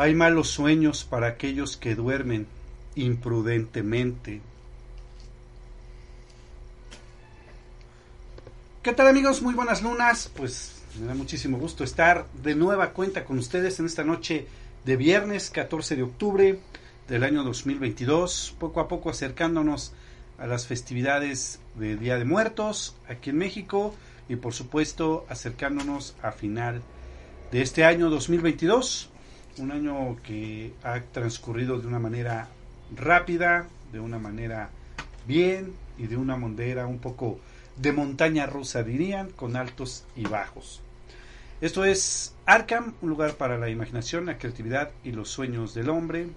Hay malos sueños para aquellos que duermen imprudentemente. ¿Qué tal amigos? Muy buenas lunas. Pues me da muchísimo gusto estar de nueva cuenta con ustedes en esta noche de viernes 14 de octubre del año 2022, poco a poco acercándonos a las festividades de Día de Muertos aquí en México y por supuesto acercándonos a final de este año 2022, un año que ha transcurrido de una manera rápida, de una manera bien y de una manera un poco de montaña rusa dirían, con altos y bajos. Esto es Arkham, un lugar para la imaginación, la creatividad y los sueños del hombre.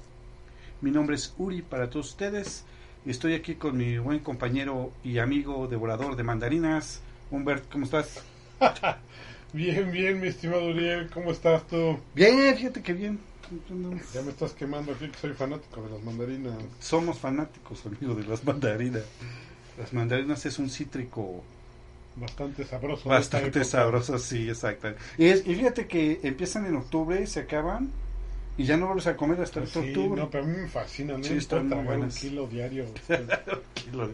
Mi nombre es Uri para todos ustedes estoy aquí con mi buen compañero y amigo devorador de mandarinas, Humbert, ¿cómo estás? bien, bien, mi estimado Uriel, ¿cómo estás tú? Bien, fíjate que bien. Ya me estás quemando aquí que soy fanático de las mandarinas. Somos fanáticos, amigo, de las mandarinas. Las mandarinas es un cítrico Bastante sabroso. Bastante sabroso, sí, exacto. Y, y, fíjate que empiezan en octubre, se acaban y ya no vuelves a comer hasta el sí, octubre. No, pero a mí me fascina. Sí, están muy un kilo diario. kilo.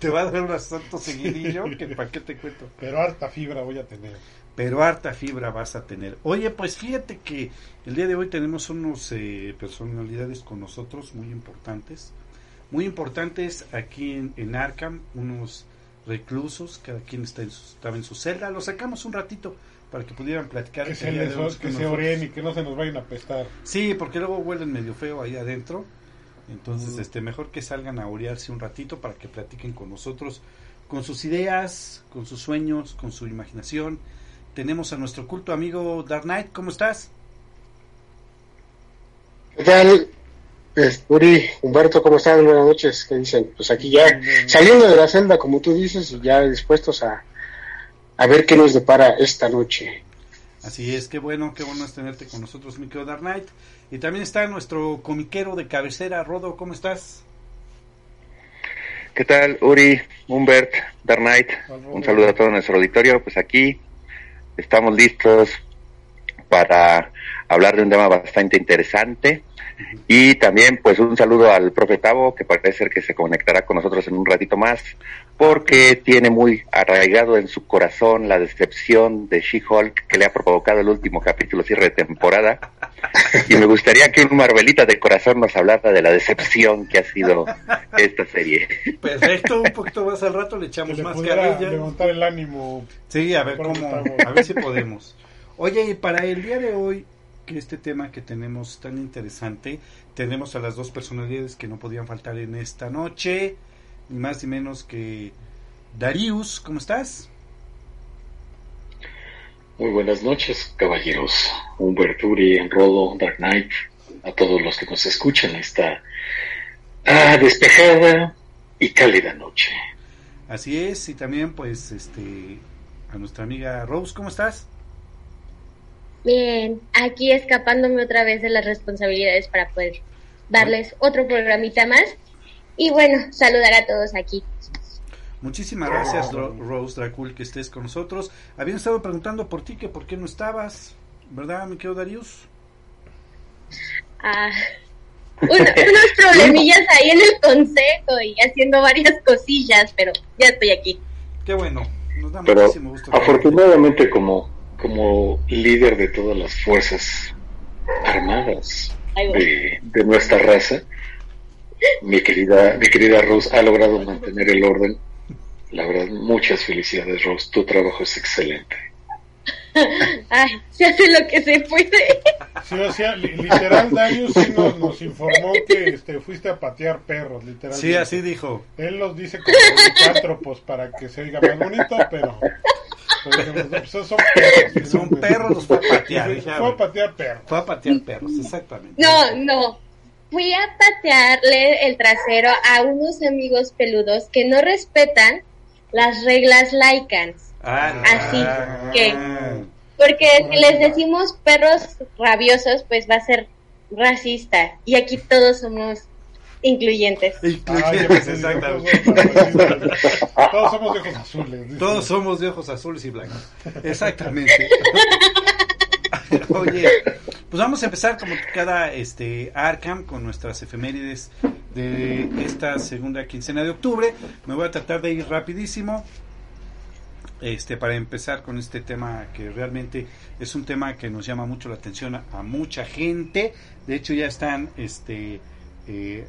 Te va a dar un asalto seguidillo que para qué te cuento. Pero harta fibra voy a tener. Pero harta fibra vas a tener. Oye, pues fíjate que el día de hoy tenemos unos eh, personalidades con nosotros muy importantes. Muy importantes aquí en, en Arkham, unos reclusos, cada quien está en su, estaba en su celda. Lo sacamos un ratito para que pudieran platicar. Que se, les, que se oren y que no se nos vayan a pestar. Sí, porque luego huelen medio feo ahí adentro. Entonces, mm. este mejor que salgan a orearse un ratito para que platiquen con nosotros, con sus ideas, con sus sueños, con su imaginación. Tenemos a nuestro culto amigo Dark Knight, ¿cómo estás? ¿Qué tal? Pues, Uri, Humberto, ¿cómo están? Buenas noches. ¿Qué dicen? Pues aquí ya saliendo de la celda, como tú dices, y ya dispuestos a, a ver qué nos depara esta noche. Así es, qué bueno, qué bueno es tenerte con nosotros, mi querido Dark Knight. Y también está nuestro comiquero de cabecera, Rodo, ¿cómo estás? ¿Qué tal, Uri, Humbert, Dark Knight? Un saludo a todo nuestro auditorio. Pues aquí estamos listos para hablar de un tema bastante interesante y también, pues, un saludo al profe Tavo, que parece ser que se conectará con nosotros en un ratito más, porque tiene muy arraigado en su corazón la decepción de She-Hulk que le ha provocado el último capítulo cierre de temporada. Y me gustaría que un Marvelita de corazón nos hablara de la decepción que ha sido esta serie. Perfecto, un poquito más al rato le echamos que le más carrilla. levantar el ánimo. Sí, a ver cómo, a ver si podemos. Oye, y para el día de hoy, este tema que tenemos tan interesante, tenemos a las dos personalidades que no podían faltar en esta noche, ni más ni menos que Darius, ¿cómo estás? Muy buenas noches, caballeros. Humberturi, Rodo, Dark Knight, a todos los que nos escuchan esta ah, despejada y cálida noche. Así es, y también pues este a nuestra amiga Rose, ¿cómo estás? Bien, aquí escapándome otra vez de las responsabilidades para poder darles otro programita más. Y bueno, saludar a todos aquí. Muchísimas gracias, Rose Dracul, que estés con nosotros. Habían estado preguntando por ti, que por qué no estabas, ¿verdad, mi querido Darius? Ah, unos problemillas ahí en el consejo y haciendo varias cosillas, pero ya estoy aquí. Qué bueno, nos da pero muchísimo gusto. Afortunadamente, como como líder de todas las fuerzas armadas de, de, nuestra raza, mi querida, mi querida Rose ha logrado mantener el orden. La verdad, muchas felicidades, Rose. Tu trabajo es excelente. Ay, se hace lo que se puede. Sí, o sea, literal, Darius sí nos, nos, informó que este, fuiste a patear perros, literal. Sí, así dijo. Él los dice como cuatropos para que se oiga más bonito, pero son perros. Son perros, los fue a patear. Fue a patear perros. Fue a patear perros, exactamente. No, no. Fui a patearle el trasero a unos amigos peludos que no respetan las reglas laicans. Ah, Así ah, que, porque si les decimos perros rabiosos, pues va a ser racista. Y aquí todos somos incluyentes. Incluyentes, exactamente. Todos somos de ojos azules. Todos somos de ojos azules y blancos. Exactamente. Oye, Pues vamos a empezar como cada este Arkham con nuestras efemérides de esta segunda quincena de octubre. Me voy a tratar de ir rapidísimo este para empezar con este tema que realmente es un tema que nos llama mucho la atención a, mucha gente. De hecho ya están este eh,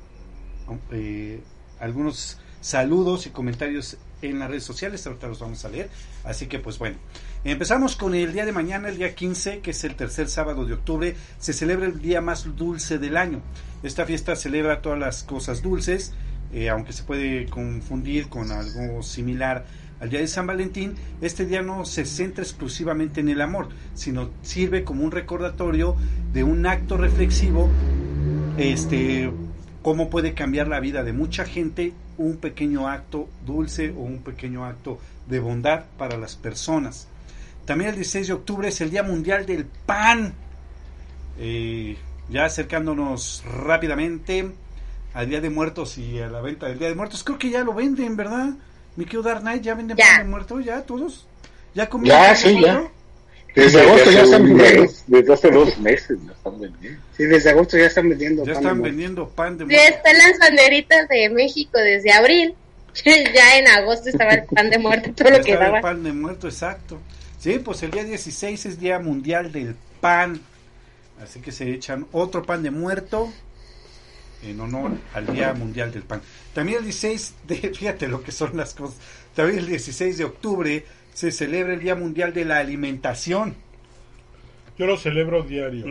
eh, algunos saludos y comentarios en las redes sociales, ahorita los vamos a leer. Así que pues bueno, empezamos con el día de mañana, el día 15, que es el tercer sábado de octubre, se celebra el día más dulce del año. Esta fiesta celebra todas las cosas dulces, eh, aunque se puede confundir con algo similar al día de San Valentín, este día no se centra exclusivamente en el amor, sino sirve como un recordatorio de un acto reflexivo este cómo puede cambiar la vida de mucha gente un pequeño acto dulce o un pequeño acto de bondad para las personas. También el 16 de octubre es el Día Mundial del Pan. Eh, ya acercándonos rápidamente al Día de Muertos y a la venta del Día de Muertos. Creo que ya lo venden, ¿verdad? Mi querido Dark Knight, ¿ya venden pan de muerto? ¿Ya todos? ¿Ya comieron? Ya, sí, ya. Desde agosto ya están vendiendo. Desde hace dos meses ya están vendiendo. Sí, desde agosto ya están vendiendo. Ya están vendiendo pan de muerto. Sí, están las banderitas de México desde abril. ya en agosto estaba el pan de muerto, todo lo que daba. El pan de muerto, exacto. Sí, pues el día 16 es Día Mundial del Pan. Así que se echan otro pan de muerto en honor al Día Mundial del Pan. También el 16 de, fíjate lo que son las cosas. También el 16 de octubre se celebra el Día Mundial de la Alimentación. Yo lo celebro diario.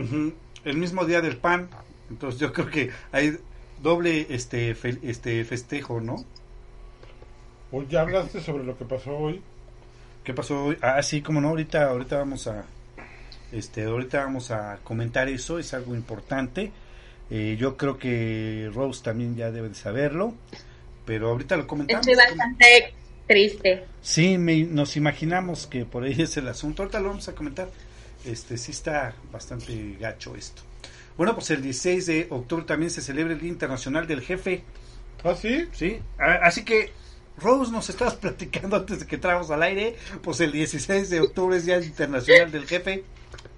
El mismo día del pan. Entonces yo creo que hay doble este este festejo, ¿no? Hoy ya hablaste sobre lo que pasó hoy. ¿Qué pasó hoy? Ah, sí, como no, ahorita ahorita vamos a este ahorita vamos a comentar eso, es algo importante. Eh, yo creo que Rose también ya debe de saberlo, pero ahorita lo comentamos. Estoy bastante triste. Sí, nos imaginamos que por ahí es el asunto. Ahorita lo vamos a comentar. Este sí está bastante gacho esto. Bueno, pues el 16 de octubre también se celebra el Día Internacional del Jefe. ¿Ah, sí? Sí. Así que, Rose, nos estabas platicando antes de que entráramos al aire. Pues el 16 de octubre es Día Internacional del Jefe.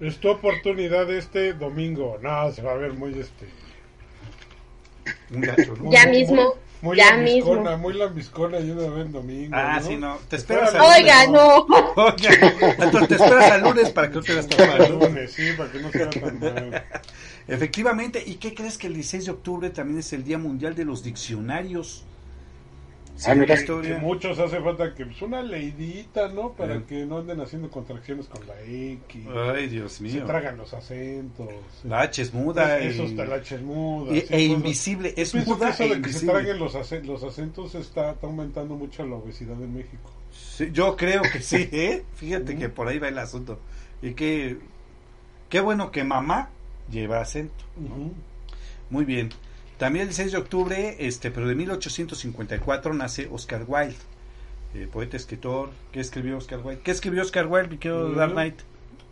Es tu oportunidad este domingo. No, se va a ver muy este. ya mismo. Muy ya lambiscona, mismo. muy lambiscona y una vez domingo. Ah, ¿no? sí, no. Te esperas al Oiga, no. Oiga, entonces te esperas al lunes para que no te veas tan mal. lunes, sí, para que no sea tan mal. Efectivamente, ¿y qué crees que el 16 de octubre también es el Día Mundial de los Diccionarios? Ah, mira, que muchos hace falta que pues una leidita, ¿no? Para que no anden haciendo contracciones con la X. Ay, Dios mío. Se tragan los acentos. La H es muda. Es, eso está la H es muda. Y, e invisible, es muda eso e de que se traguen los, acentos, los acentos está, está, aumentando mucho la obesidad en México. Sí, yo creo que sí, ¿eh? Fíjate que por ahí va el asunto. Y que, qué bueno que mamá lleva acento. Muy bien. También el 16 de octubre, este, pero de 1854, nace Oscar Wilde, eh, poeta, escritor. ¿Qué escribió Oscar Wilde? ¿Qué escribió Oscar Wilde, mi querido Dark Knight?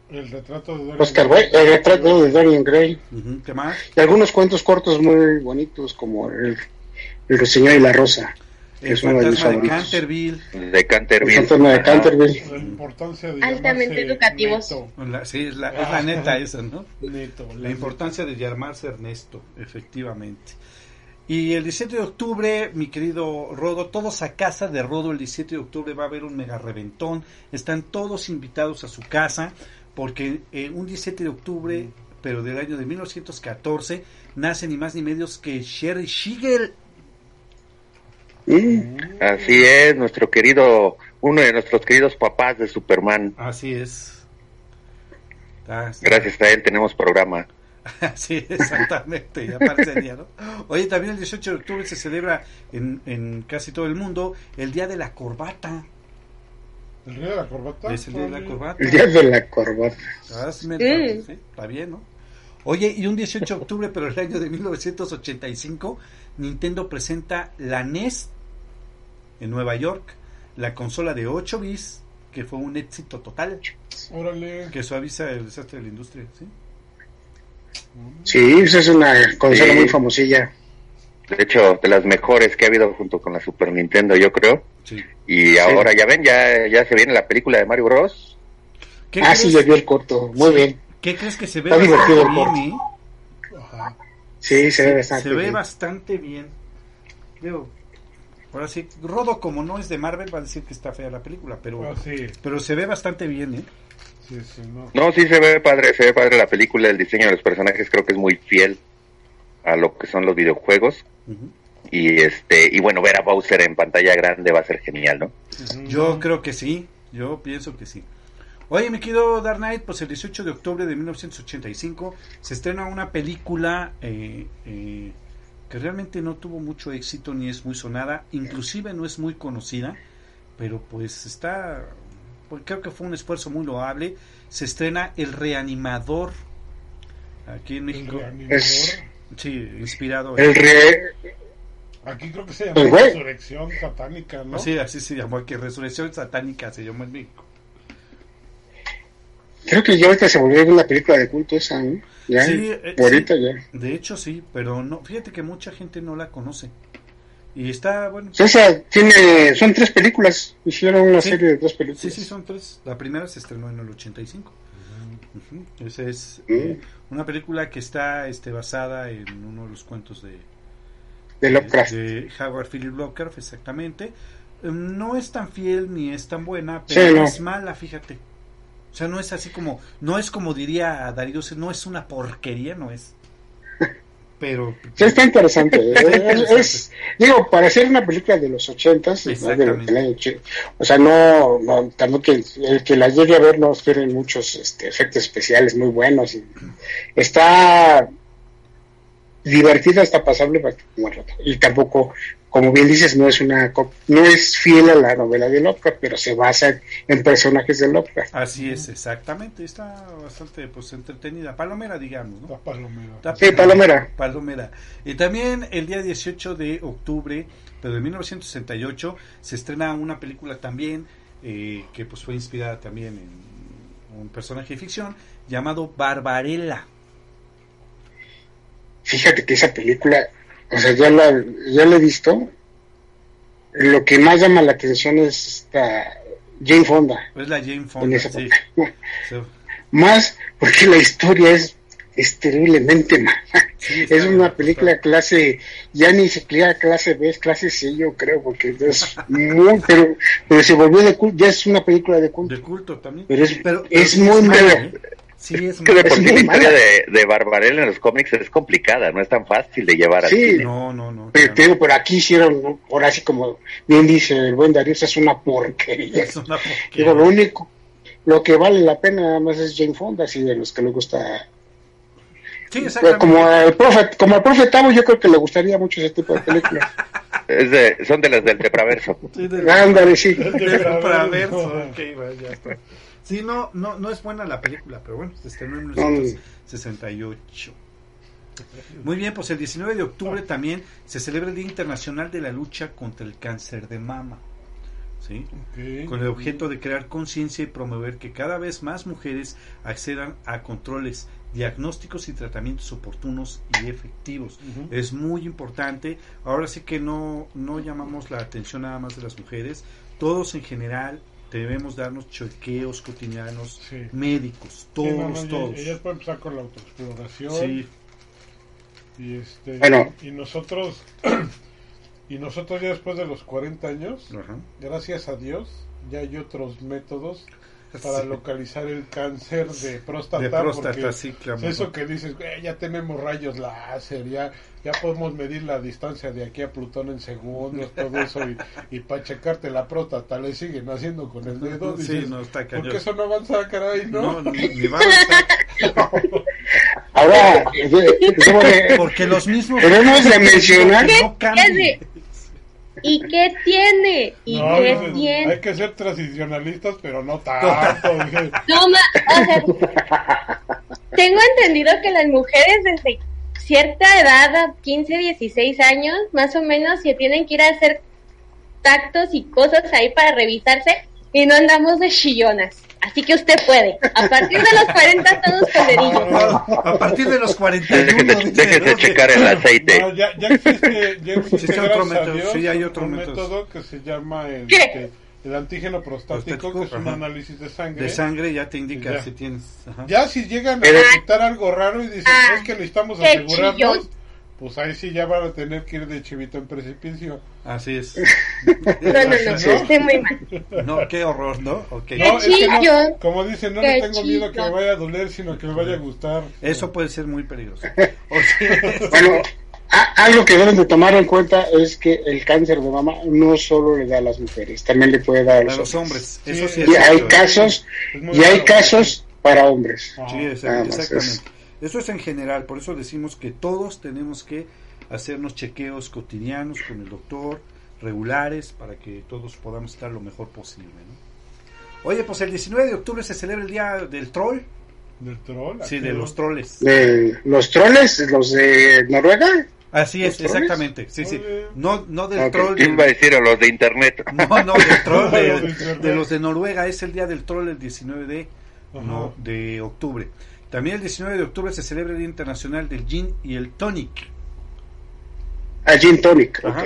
El retrato de Dorian Oscar Wilde, el retrato de Dorian Gray. ¿Qué más? Y algunos cuentos cortos muy bonitos, como El, el Señor y la Rosa. El es uno de, mis de Canterville. De Canterville. El fantasma de Canterville. La importancia de Altamente educativos. La, sí, es la, es la neta esa, ¿no? Neto, la, importancia de llamarse Ernesto, efectivamente. Y el 17 de octubre, mi querido Rodo, todos a casa de Rodo el 17 de octubre va a haber un mega reventón. Están todos invitados a su casa porque eh, un 17 de octubre, pero del año de 1914, nace ni más ni menos que Sherry Shiegel, Así es, nuestro querido, uno de nuestros queridos papás de Superman. Así es. Gracias a él tenemos programa. sí, exactamente, ya parecería, ¿no? Oye, también el 18 de octubre se celebra en, en casi todo el mundo el Día de la Corbata. ¿El Día de la Corbata? Es el Día de la Corbata. El Día de la Corbata. sí. Está bien, ¿no? Oye, y un 18 de octubre, pero el año de 1985, Nintendo presenta la NES en Nueva York, la consola de 8 bits, que fue un éxito total. Órale. Que suaviza el desastre de la industria, ¿sí? Sí, esa es una consola muy famosilla. De hecho, de las mejores que ha habido junto con la Super Nintendo, yo creo. Y ahora ya ven, ya, ya se viene la película de Mario Bros. Ah, sí, ya vio el corto. Muy bien. ¿Qué crees que se ve bastante bien? ¿eh? Sí, se ve bastante bien. Se ve bastante bien. Veo, ahora sí, Rodo como no es de Marvel va a decir que está fea la película, pero, ah, pero se ve bastante bien, ¿eh? no. sí se ve padre, se ve padre la película, el diseño de los personajes creo que es muy fiel a lo que son los videojuegos. Y este y bueno, ver a Bowser en pantalla grande va a ser genial, ¿no? Yo creo que sí, yo pienso que sí. Oye, me quedo Dark Knight, pues el 18 de octubre de 1985 se estrena una película eh, eh, que realmente no tuvo mucho éxito ni es muy sonada, inclusive no es muy conocida, pero pues está, pues creo que fue un esfuerzo muy loable. Se estrena El Reanimador aquí en México. Sí, inspirado. El Aquí creo que se llama Resurrección Satánica, ¿no? Sí, así se llamó aquí, Resurrección Satánica se llamó en México. Creo que ya ahorita se volvió una película de culto esa, ¿no? Ya, sí, eh, ahorita ya. De hecho sí, pero no, fíjate que mucha gente no la conoce. Y está, bueno. Esa tiene, son tres películas, hicieron una serie de tres películas. Sí, sí, son tres. La primera se estrenó en el 85. Esa es eh, una película que está este, basada en uno de los cuentos de, de Lovecraft. De, Howard Philip Lovecraft, exactamente. No es tan fiel ni es tan buena, pero es mala, fíjate. O sea, no es así como, no es como diría Darío, no es una porquería, no es. Pero... Sí, está interesante. es, digo, para hacer una película de los ochentas, o sea, no, no también que el que la llegue a ver no esperen muchos este, efectos especiales muy buenos. Y, está divertida, está pasable Y tampoco como bien dices, no es una no es fiel a la novela de Lovecraft, pero se basa en personajes de Lovecraft. Así es, exactamente, está bastante pues entretenida, palomera digamos, ¿no? palomera. sí, palomera. Palomera. Y también el día 18 de octubre, pero de 1968, se estrena una película también eh, que pues fue inspirada también en un personaje de ficción llamado Barbarella. Fíjate que esa película o sea, ya la, ya la he visto. Lo que más llama la atención es esta Jane Fonda. Es la Jane Fonda, sí. Más porque la historia es, es terriblemente mala. es una película clase, ya ni siquiera clase B, es clase C, yo creo, porque es muy, pero, pero se volvió de culto, ya es una película de culto. De culto también. Pero es, es, muy mala. Sí, es, que de por sí la historia de, de Barbarella en los cómics es complicada, no es tan fácil de llevar sí, No, no, no. Pero, digo, pero aquí hicieron, por así como bien dice el buen Darío, es una porquería. Es una porquería. lo único, lo que vale la pena nada más es Jane Fonda, así de los que le gusta. Sí, exactamente. Como el profe, como el profe Tavo, yo creo que le gustaría mucho ese tipo de películas. es de, son de las del Depraverso. Sí, Ándale, sí. Del Depraverso, ok, ya está. Sí, no, no, no es buena la película, pero bueno, se estrenó en 1968. Muy bien, pues el 19 de octubre también se celebra el Día Internacional de la Lucha contra el Cáncer de Mama. ¿sí? Con el objeto de crear conciencia y promover que cada vez más mujeres accedan a controles, diagnósticos y tratamientos oportunos y efectivos. Es muy importante. Ahora sí que no, no llamamos la atención nada más de las mujeres, todos en general debemos darnos chequeos cotidianos médicos, todos, todos. Ellas pueden empezar con la autoexploración. Sí. Y, este, y nosotros, y nosotros ya después de los 40 años, gracias a Dios, ya hay otros métodos para localizar el cáncer de próstata. De próstata, sí, claro. Eso que dices, ya tenemos rayos láser, ya, ya podemos medir la distancia de aquí a Plutón en segundos, todo eso, y, para checarte la próstata le siguen haciendo con el dedo. sí, no está cañón. Porque eso no avanza, caray, ¿no? No, ni, va a avanzar. Ahora, porque los mismos. Debemos de mencionar. No ¿Y qué tiene? ¿Y qué tiene? Hay que ser transicionalistas, pero no tanto. no, o sea, tengo entendido que las mujeres desde cierta edad, 15, 16 años, más o menos, se tienen que ir a hacer tactos y cosas ahí para revisarse y no andamos de chillonas. Así que usted puede. A partir de los 40 todos poderillos. A partir de los 41. Déjese checar el aceite. No, ya, ya existe, ya existe, otro método. sí, hay otro método. que se llama el, este, el antígeno prostático, que es un análisis de sangre. De sangre ya te indica si tienes. Ya si llegan a detectar algo raro y dicen, ah, es que necesitamos asegurarnos, pues ahí sí ya van a tener que ir de chivito en precipicio. Así es. no, no, no, estoy muy mal. No, qué horror, ¿no? Okay. No, es que no, como dicen, no le tengo miedo que me vaya a doler, sino que me vaya a gustar. Eso puede ser muy peligroso. bueno, algo que deben de tomar en cuenta es que el cáncer de mama no solo le da a las mujeres, también le puede dar a los, hombres. Eso sí y hay casos y hay casos para hombres. Sí, exactamente. Eso es en general, por eso decimos que todos tenemos que hacernos chequeos cotidianos con el doctor, regulares, para que todos podamos estar lo mejor posible. ¿no? Oye, pues el 19 de octubre se celebra el Día del Troll. ¿Del troll? Sí, de los troles. ¿De ¿Los troles? ¿Los de Noruega? Así es, exactamente. Sí, sí. No, no del troll. ¿Quién va a decir a los de internet? No, no, del troll de, los de Noruega. Es el día del troll el 19 de, no, de octubre. También el 19 de octubre se celebra el Día Internacional del Gin y el Tonic. Ah, Gin Tonic, ok.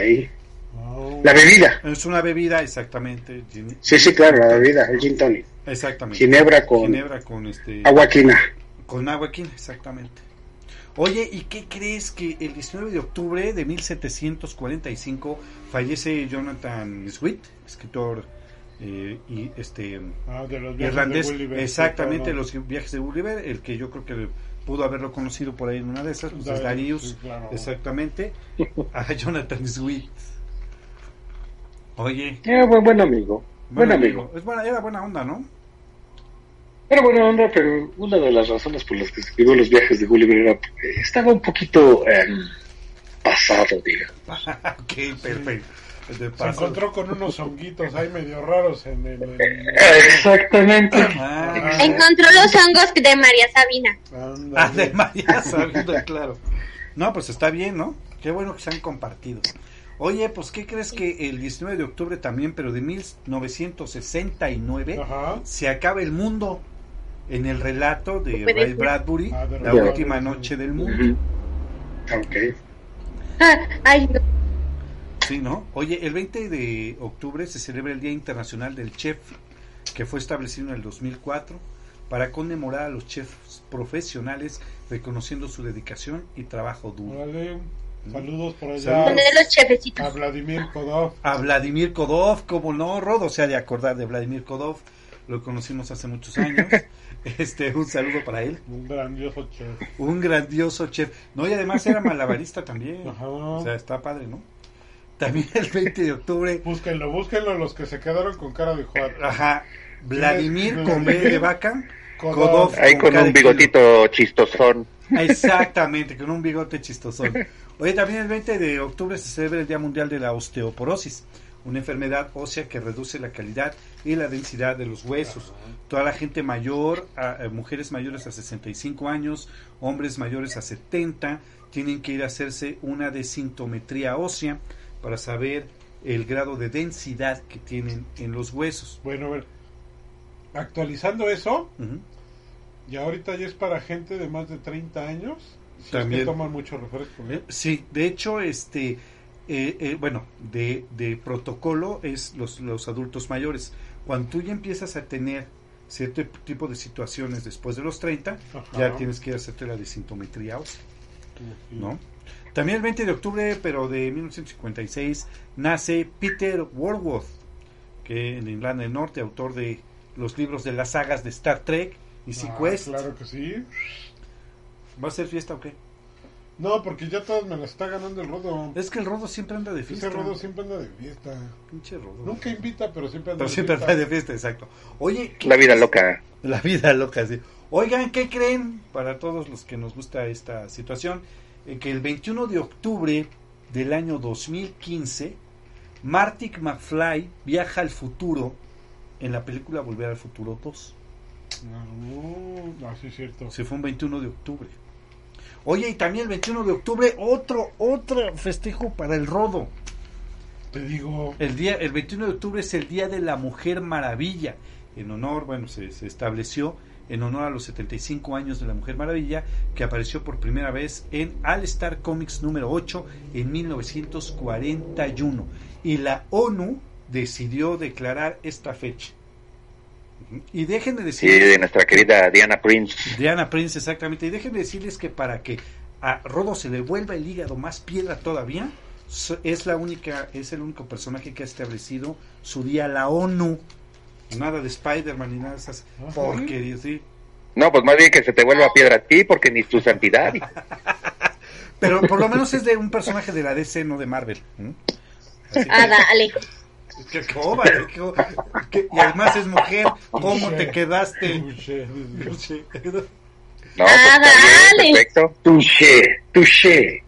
Oh. La bebida. Es una bebida, exactamente. sí, sí, claro, la bebida, el Gin Tonic. Exactamente. Ginebra con, Ginebra con este, agua quina. Con agua quina, exactamente. Oye, ¿y qué crees que el 19 de octubre de 1745 fallece Jonathan Swift, escritor eh, y este ah, de los irlandés, exactamente los viajes de Gulliver, el que yo creo que pudo haberlo conocido por ahí en una de esas, pues es Darius, exactamente, a Jonathan Swift. Oye, era buen, buen amigo, buen, amigo. Es buena, era buena onda, ¿no? Era buena onda, pero una de las razones por las que escribió los viajes de Gulliver era porque estaba un poquito em, pasado, digamos. ok, perfecto. Se encontró con unos honguitos ahí medio raros en el... Exactamente. Ah. Encontró los hongos de María Sabina. Ah, de María Sabina, claro. No, pues está bien, ¿no? Qué bueno que se han compartido. Oye, pues ¿qué crees que el 19 de octubre también, pero de 1969, se acaba el mundo? En el relato de Ray Bradbury, ah, La última noche del mundo. Ok. Ah, ay, no. Sí, ¿no? Oye, el 20 de octubre se celebra el Día Internacional del Chef, que fue establecido en el 2004 para conmemorar a los chefs profesionales, reconociendo su dedicación y trabajo duro. Saludos por allá. Los a Vladimir Kodov. A Vladimir Kodov, como no, Rodo se ha de acordar de Vladimir Kodov. Lo conocimos hace muchos años. Este, un saludo para él. Un grandioso chef. Un grandioso chef. No, y además era malabarista también. O sea, está padre, ¿no? También el 20 de octubre. Búsquenlo, búsquenlo los que se quedaron con cara de Juan. Ajá. Vladimir con B de vaca. Ahí con, un bigotito chistosón. Exactamente, con un bigote chistosón. Oye, también el 20 de octubre se celebra el Día Mundial de la Osteoporosis una enfermedad ósea que reduce la calidad y la densidad de los huesos. Toda la gente mayor, mujeres mayores a 65 años, hombres mayores a 70, tienen que ir a hacerse una desintometría ósea para saber el grado de densidad que tienen en los huesos. Bueno, a ver, actualizando eso, y ahorita ya es para gente de más de 30 años, si También, es que toman mucho refresco. ¿eh? Sí, de hecho, este eh, eh, bueno, de, de, protocolo es los, los adultos mayores. Cuando tú ya empiezas a tener cierto tipo de situaciones después de los 30, ya tienes que hacerte la desintometría ósea, ¿no? También el 20 de octubre, pero de 1956, nace Peter Warworth, que en Irlanda del Norte, autor de los libros de las sagas de Star Trek y Sequest. Ah, claro que sí. ¿Va a ser fiesta o qué? No, porque ya todos me la está ganando el rodo. Es que el rodo siempre anda de fiesta. Ese rodo siempre anda de fiesta. Pinche rodo. Nunca invita, pero siempre anda pero siempre anda de fiesta, exacto. Oye. La vida loca. La vida loca, sí. Oigan, ¿qué creen? Para todos los que nos gusta esta situación, eh, que el 21 de octubre del año 2015, Marty McFly viaja al futuro en la película Volver al Futuro 2. No, así es cierto. Se fue un 21 de octubre. Oye, y también el 21 de octubre, otro, otro festejo para el rodo. Te digo. El, día, el 21 de octubre es el Día de la Mujer Maravilla. En honor, bueno, se, estableció en honor a los 75 años de la Mujer Maravilla, que apareció por primera vez en All Star Comics número 8 en 1941. Y la ONU decidió declarar esta fecha. Y dejen de decir. Sí, de nuestra querida Diana Prince. Diana Prince, exactamente. Y dejen de decirles que para que a Rodo se le vuelva el hígado más piedra todavía, es la única, es el único personaje que ha establecido su día la ONU. Nada de Spider-Man ni nada de esas ah, porquerías, ¿sí? No, pues más bien que se te vuelva piedra a ti, porque ni tu santidad. Pero por lo menos es de un personaje de la DC, no de Marvel. Ah, dale. y además es mujer, ¿cómo te quedaste? No, ah, dale. Perfecto. Touché, touché.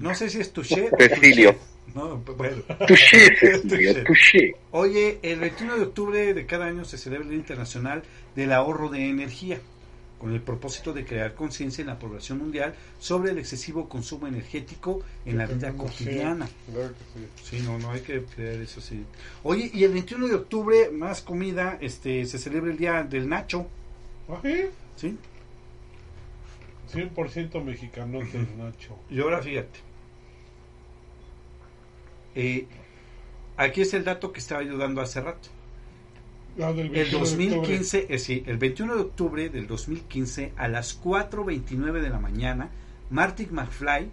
No sé si es touché. Cecilio. No, bueno. Touché, touché. Oye, el 21 de octubre de cada año se celebra el Día Internacional del Ahorro de Energía con el propósito de crear conciencia en la población mundial sobre el excesivo consumo energético en la vida cotidiana. Sí, no, no hay que creer eso, sí. Oye, y el 21 de octubre, más comida, este, se celebra el Día del Nacho. ¿Ah, sí? 100% mexicano del Nacho. Y ahora fíjate. Eh, aquí es el dato que estaba ayudando hace rato el 2015, eh, sí, el 21 de octubre del 2015 a las 4.29 de la mañana, Martin McFly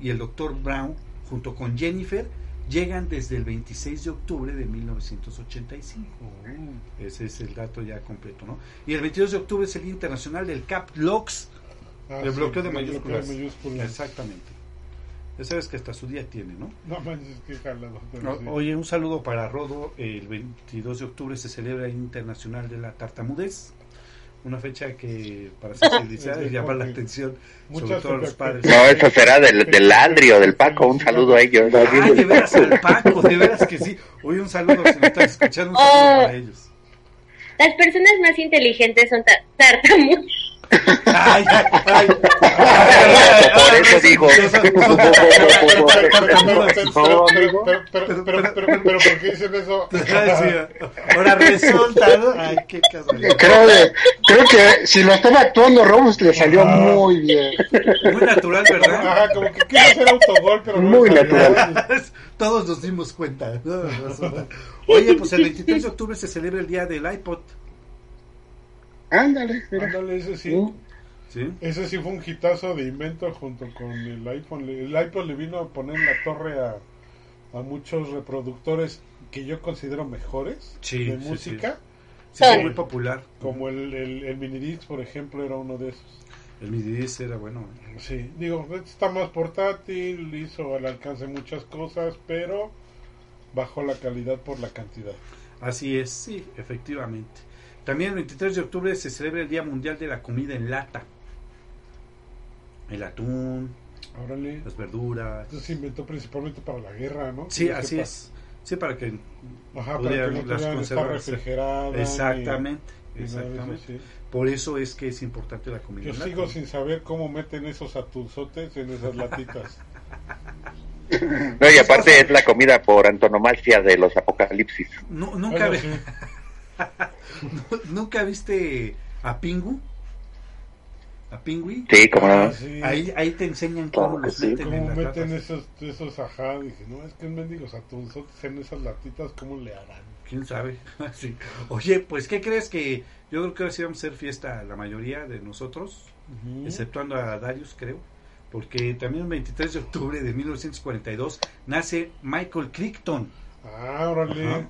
y el Dr. Brown, junto con Jennifer, llegan desde el 26 de octubre de 1985. Ese es el dato ya completo, ¿no? Y el 22 de octubre es el Día Internacional del Cap Locks, ah, el bloqueo de mayúsculas. Exactamente. Ya sabes que hasta su día tiene, ¿no? No manches, qué jalado. Oye, un saludo para Rodo. El 22 de octubre se celebra el Internacional de la Tartamudez. Una fecha que para sensibilizar y llamar la atención sobre todo a los padres. No, eso será del, del Andrio, del Paco. Un saludo a ellos. Ah, de veras al Paco, de veras que sí. Oye, un saludo si me estás escuchando, un saludo oh. para ellos. Las personas más inteligentes son tartamudas. Ay, ay, Por eso digo. Pero, pero, pero, ¿por qué dicen eso? Ahora resulta, ¿no? Ay, qué creo, que, creo que si lo estaba actuando Ramos le salió muy bien. Muy natural, ¿verdad? Ajá, como que quiere hacer autogol, pero muy natural. Todos nos dimos cuenta. Oye, pues el 23 de octubre se celebra el día del iPod. Ándale, Ándale, ese sí. Uh. sí. Ese sí fue un hitazo de invento junto con el iPhone. El iPhone le vino a poner en la torre a, a muchos reproductores que yo considero mejores de música. Sí, muy popular. Como el, el, el Minidisc, por ejemplo, era uno de esos. El Minidisc era bueno. Sí, digo, está más portátil, hizo al alcance muchas cosas, pero bajó la calidad por la cantidad. Así es, sí, efectivamente. También el 23 de octubre se celebra el Día Mundial de la Comida en Lata. El atún, las verduras. Esto se inventó principalmente para la guerra, ¿no? Sí, así es. Sí, para que Ajá, para que no las conservas Exactamente. exactamente. Por eso es que es importante la comida. Yo sigo sin saber cómo meten esos atunzotes en esas latitas. No, y aparte es la comida por antonomasia de los apocalipsis. No, nunca, ¿Nunca viste a Pingu? ¿A Pingui? Sí, como no. Ah, ahí, ahí te enseñan cómo los meten ¿Cómo meten esos, esos ajá? Dije, no, es que en mendigos atunzotes en esas latitas, ¿cómo le harán? ¿Quién sabe? sí. Oye, pues, ¿qué crees que yo creo que ahora sí vamos a hacer fiesta la mayoría de nosotros, exceptuando a Darius, creo? Porque también el 23 de octubre de 1942 nace Michael Crichton Ah, órale.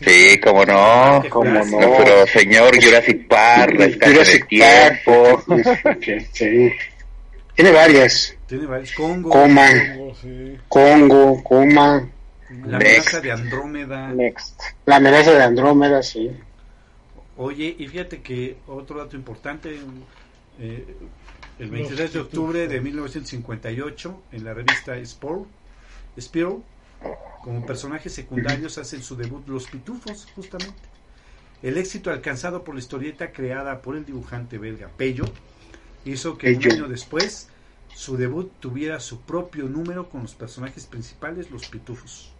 Sí, cómo no. ¿Cómo no? Pero señor Jurassic Park, Jurassic Tiempo. sí. Tiene varias. Tiene varias. Congo. Coma. Congo, Coma. La amenaza de Andrómeda. Next. La amenaza de Andrómeda, sí. Oye, y fíjate que otro dato importante, eh, el 23 de octubre de 1958, en la revista Sport, Spiro, como personajes secundarios hacen su debut Los Pitufos, justamente. El éxito alcanzado por la historieta creada por el dibujante belga Pello hizo que un año después su debut tuviera su propio número con los personajes principales, los Pitufos.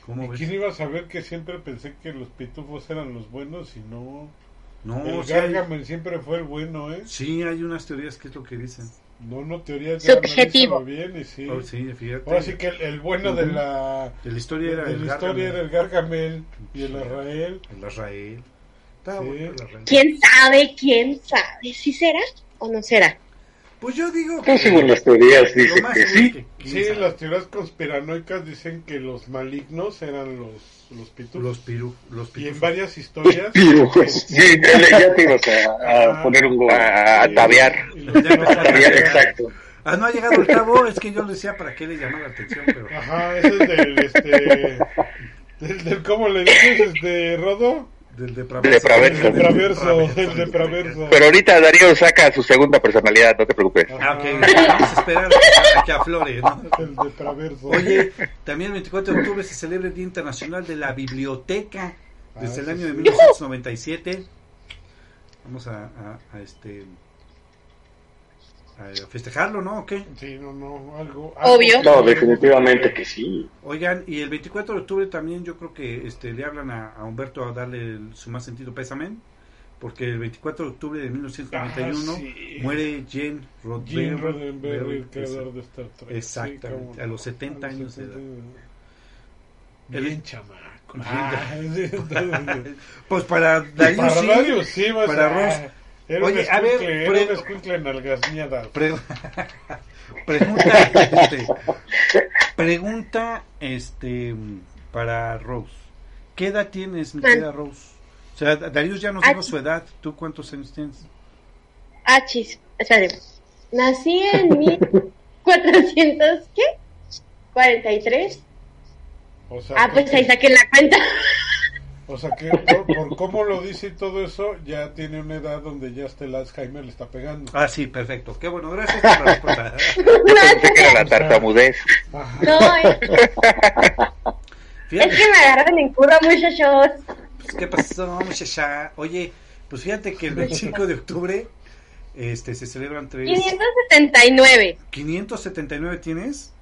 ¿Cómo ¿Quién iba a saber que siempre pensé que los Pitufos eran los buenos y no No, el Gargamel siempre fue el bueno, ¿eh? Sí, hay unas teorías que es lo que dicen. No, no, teorías Subjetivo. Bien sí. Oh, sí, Ahora sí que el, bueno de la, de la historia era, de el, la historia era el Gargamel y el Israel. El Israel. ¿Quién sabe? ¿Quién sabe? ¿Si será o no será? Pues yo digo que... según las teorías dicen que sí. sí, las teorías conspiranoicas dicen que los malignos eran los los pitufos. Los piru, los Y en varias historias. Pues, sí, ya te ibas a, a poner un a, a tabear. exacto. Ah, no ha llegado el cabo, es que yo le decía para qué le llamaba la atención, pero. Ajá, ese es del este del, del ¿cómo le dices este Rodo? Del depraverso. Del depraverso. Pero ahorita Darío saca su segunda personalidad, no te preocupes. Ah, ok. Vamos a esperar a que aflore, ¿no? El depraverso. Oye, también el 24 de octubre se celebra el Día Internacional de la Biblioteca. Desde ah, el año de 1997. Vamos a, a, a este a festejarlo, ¿no? ¿O qué? Sí, no, no, algo, Obvio. No, definitivamente que sí. Oigan, y el 24 de octubre también yo creo que este le hablan a, Humberto a darle su más sentido pésame, porque el 24 de octubre de 1991 ah, muere Jane Roddenberry, el creador de Star Trek. Exactamente, a los 70 años de edad. Bien chamaco. Ah, pues para Darius, para, Darius, sí, para Ross Oye, a ver, pregunta, este, pregunta, este, para Rose. ¿Qué edad tienes, mi querida Rose? O sea, Darius ya nos dijo su edad. ¿Tú cuántos años tienes? Ah, chis, espérate. Nací en 1400, ¿qué? 43. O sea, ah, pues ahí saqué la cuenta. O sea que por, cómo lo dice y todo eso, ya tiene una edad donde ya hasta el Alzheimer le está pegando. Ah, sí, perfecto. Qué bueno, gracias por la respuesta. pensé que era la tartamudez. No, es... es que me agarran en curva, muchachos. Pues, ¿Qué pasó, muchacha? Oye, pues fíjate que el 25 de octubre este, se celebran tres... 579. ¿579 tienes?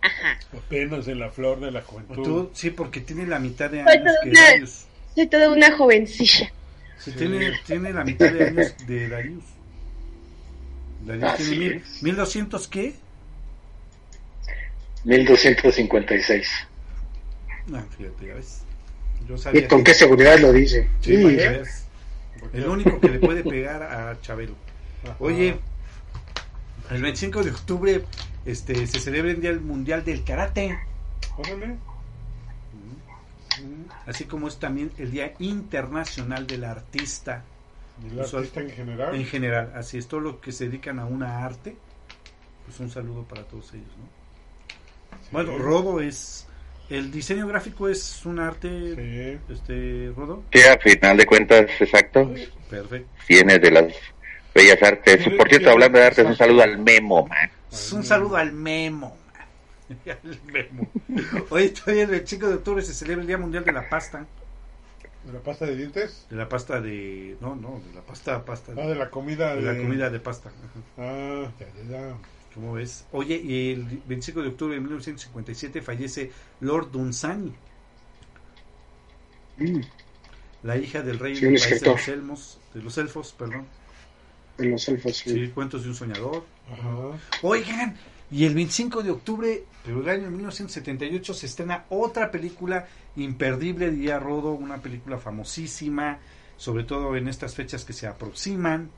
Ajá. Apenas en la flor de la juventud. sí, porque tiene la mitad de años que Darius. Soy toda una jovencilla. Sí, Tiene, tiene la mitad de años de Darius. Darius tiene mil, 1200 qué? 1256. Ah, fíjate, ya ves. Yo sabía ¿Y con qué seguridad lo dice? Sí, sí. El único que le puede pegar a Chabelo. Oye, el 25 de octubre este, se celebra el Día Mundial del Karate. Así como es también el Día Internacional del Artista. ¿El artista en general? En general, así es, todo lo que se dedican a una arte. Pues un saludo para todos ellos, ¿no? Bueno, Rodo es... El diseño gráfico es un arte, este, Rodo. Sí, a final de cuentas, exacto. Perfecto. Tiene de las bellas artes. Por cierto, hablando de artes, un saludo al Memo, man. Un saludo al Memo. al Memo. Hoy, hoy el 5 de octubre se celebra el Día Mundial de la Pasta. ¿De la pasta de dientes? De la pasta de... No, no, de la pasta... pasta ah, de la comida de... la comida de pasta. Ah, ya, ya, ¿Cómo ves? Oye, y el 25 de octubre de 1957 fallece Lord Dunsany. Mm. La hija del rey de los elmos, de los elfos, perdón. De los elfos, sí. cuentos de un soñador. Oigan, y el 25 de octubre del año 1978 se estrena otra película imperdible, diría Rodo, una película famosísima, sobre todo en estas fechas que se aproximan,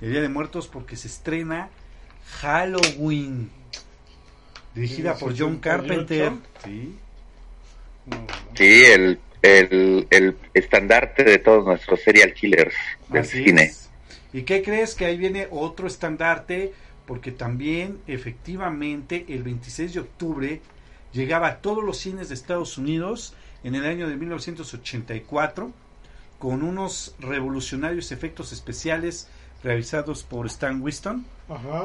el Día de Muertos, porque se estrena Halloween, dirigida por John Carpenter. Sí, sí el, el, el estandarte de todos nuestros serial killers del cine. ¿Y qué crees? Que ahí viene otro estandarte porque también efectivamente el 26 de octubre llegaba a todos los cines de Estados Unidos en el año de 1984 con unos revolucionarios efectos especiales realizados por Stan Winston.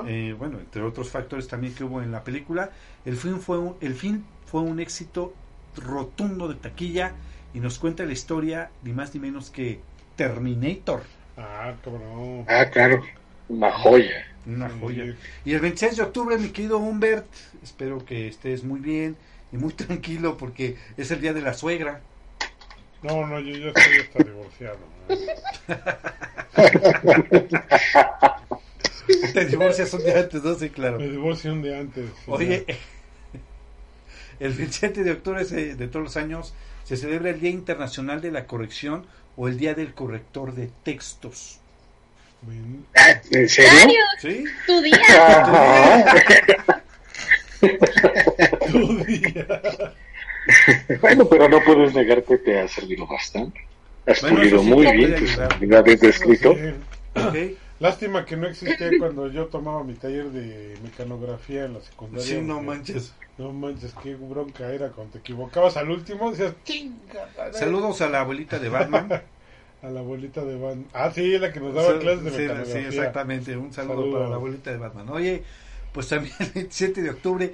Eh, bueno, entre otros factores también que hubo en la película. El film fue un, el film fue un éxito rotundo de taquilla y nos cuenta la historia ni más ni menos que Terminator. Ah, cómo Ah, claro. Una joya. Una joya. Y el 26 de octubre, mi querido Humbert, espero que estés muy bien y muy tranquilo porque es el día de la suegra. No, no, yo ya estoy hasta divorciado. Te divorcias un día antes, ¿no? Sí, claro. Me divorcio un día antes. Oye, el 27 de octubre de todos los años se celebra el Día Internacional de la Corrección o el Día del Corrector de Textos. ¿En serio? ¿Sí? Tu día. tu día. bueno, pero no puedes negar que te ha servido bastante. Has pulido muy bien tus habilidades de escrito. Lástima que no existía cuando yo tomaba mi taller de mecanografía en la secundaria. Sí, no manches. No manches, qué bronca era cuando te equivocabas al último, decías, chinga. Saludos a la abuelita de Batman. a la abuelita de Batman. Ah, sí, la que nos daba clases de mecanografía. Sí, exactamente. Un saludo, para la abuelita de Batman. Oye, pues también el 27 de octubre,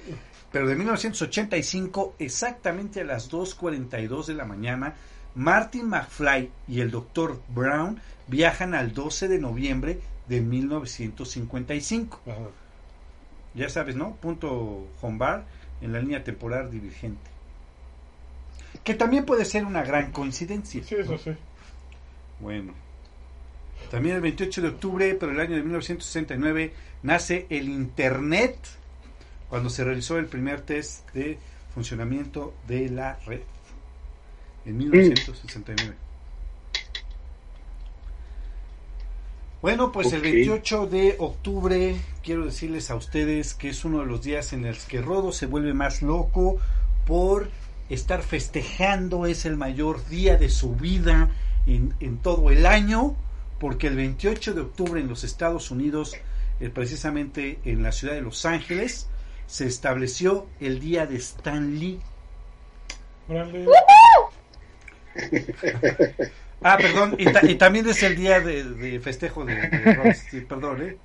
pero de 1985, exactamente a las 2.42 de la mañana, Martin McFly y el Dr. Brown viajan al 12 de noviembre de 1955. Ya sabes, ¿no? Punto Hombar en la línea temporal divergente. Que también puede ser una gran coincidencia. Sí, eso sí. Bueno. También el 28 de octubre, pero el año de 1969, nace el Internet, cuando se realizó el primer test de funcionamiento de la red. En 1969. Bueno, pues el 28 de octubre quiero decirles a ustedes que es uno de los días en los que Rodo se vuelve más loco por estar festejando, es el mayor día de su vida en, en todo el año, porque el 28 de octubre en los Estados Unidos, eh, precisamente en la ciudad de Los Ángeles, se estableció el día de Stan Lee. Ah, perdón, y, también es el día de, festejo de, de perdón, ¿eh?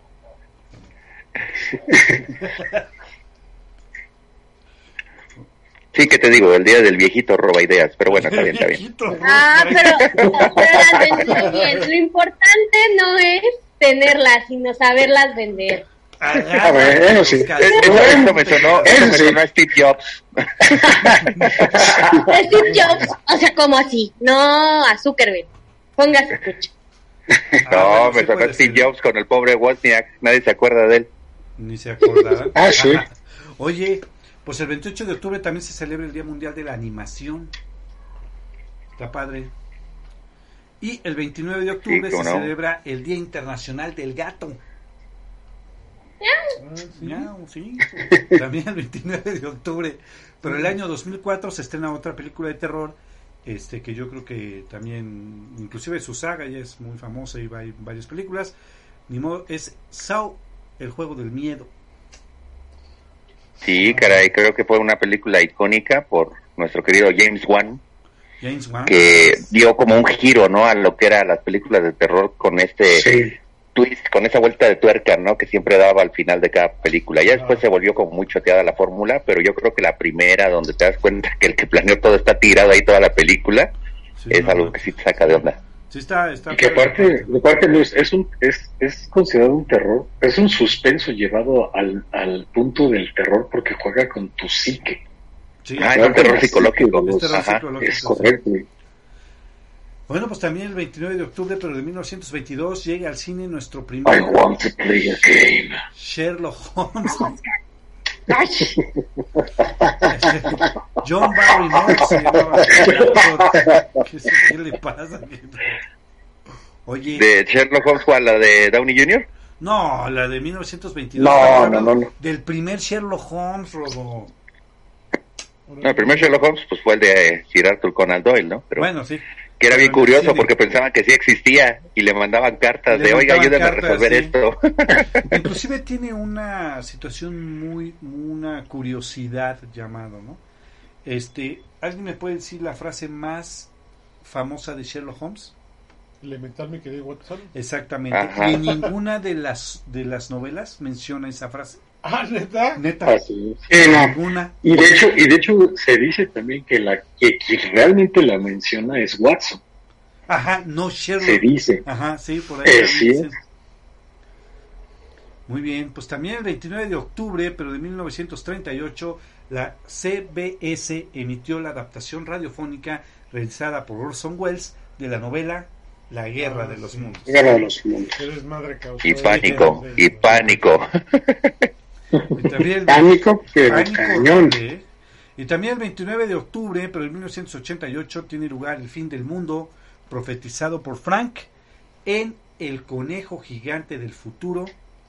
Sí, que te digo, el día del viejito roba ideas, pero bueno, está bien, está bien. Ah, pero, pero bien. Lo importante no es tenerlas, sino saberlas vender. Ah, bueno, sí. Eso, me sonó, eso me sonó Steve Jobs. Steve Jobs, o sea, como así, no a Zuckerberg. Póngase escucha. No, me sonó a Steve Jobs con el pobre Wozniak, nadie se acuerda de él. Ni se acordarán. ah, sí. Oye, pues el 28 de octubre también se celebra el Día Mundial de la Animación. Está padre. Y el 29 de octubre se celebra el Día Internacional del Gato. Sí. También el 29 de octubre. Pero el año 2004 se estrena otra película de terror este que yo creo que también inclusive su saga ya es muy famosa y hay varias películas ni modo es Saw el juego del miedo Sí, caray, creo que fue una película icónica por nuestro querido James Wan. James Wan. Que dio como un giro, ¿no? A lo que eran las películas de terror con este twist, con esa vuelta de tuerca, ¿no? Que siempre daba al final de cada película. Ya después se volvió como muy choteada la fórmula, pero yo creo que la primera, donde te das cuenta que el que planeó todo está tirado ahí toda la película, es algo que sí te saca de onda. Sí, está, está y que aparte, aparte es, un, es, es considerado un terror, es un suspenso llevado al, al punto del terror porque juega con tu psique. Sí, ah, es un terror psicológico. Es, correcto. Bueno, pues también el 29 de octubre, pero de 1922, llega al cine nuestro primer... I want to play a game. Sherlock Holmes. John Barry North se llamaba. ¿Qué, ¿Qué, le pasa? Oye. ¿De Sherlock Holmes cuál? ¿La de Downey Jr.? No, la de 1922. No, no, no, no, Del primer Sherlock Holmes, Rodo. No, el primer Sherlock Holmes pues fue el de Sir Arthur Conan Doyle, ¿no? Pero, bueno, sí. Que era bien curioso porque pensaban que sí existía y le mandaban cartas de, oiga, ayúdame a resolver esto. Inclusive tiene una situación muy, una curiosidad llamado, ¿no? Este, ¿alguien me puede decir la frase más famosa de Sherlock Holmes? Elemental, mi querido Watson. Exactamente. Y ninguna de las de las novelas menciona esa frase. Ah, neta. Neta. Ah, ninguna. Y de hecho, y de hecho se dice también que la que, realmente la menciona es Watson. Ajá, no Sherlock. Se dice. Ajá, sí, por ahí. sí. Muy bien, pues también el 29 de octubre, pero de 1938, la CBS emitió la adaptación radiofónica realizada por Orson Welles de la novela La Guerra de los Mundos. Guerra de los Mundos. Y pánico, y pánico. Y también pánico, pero cañón. Y también el 29 de octubre, pero en 1988, tiene lugar el fin del mundo, profetizado por Frank en El conejo gigante del futuro,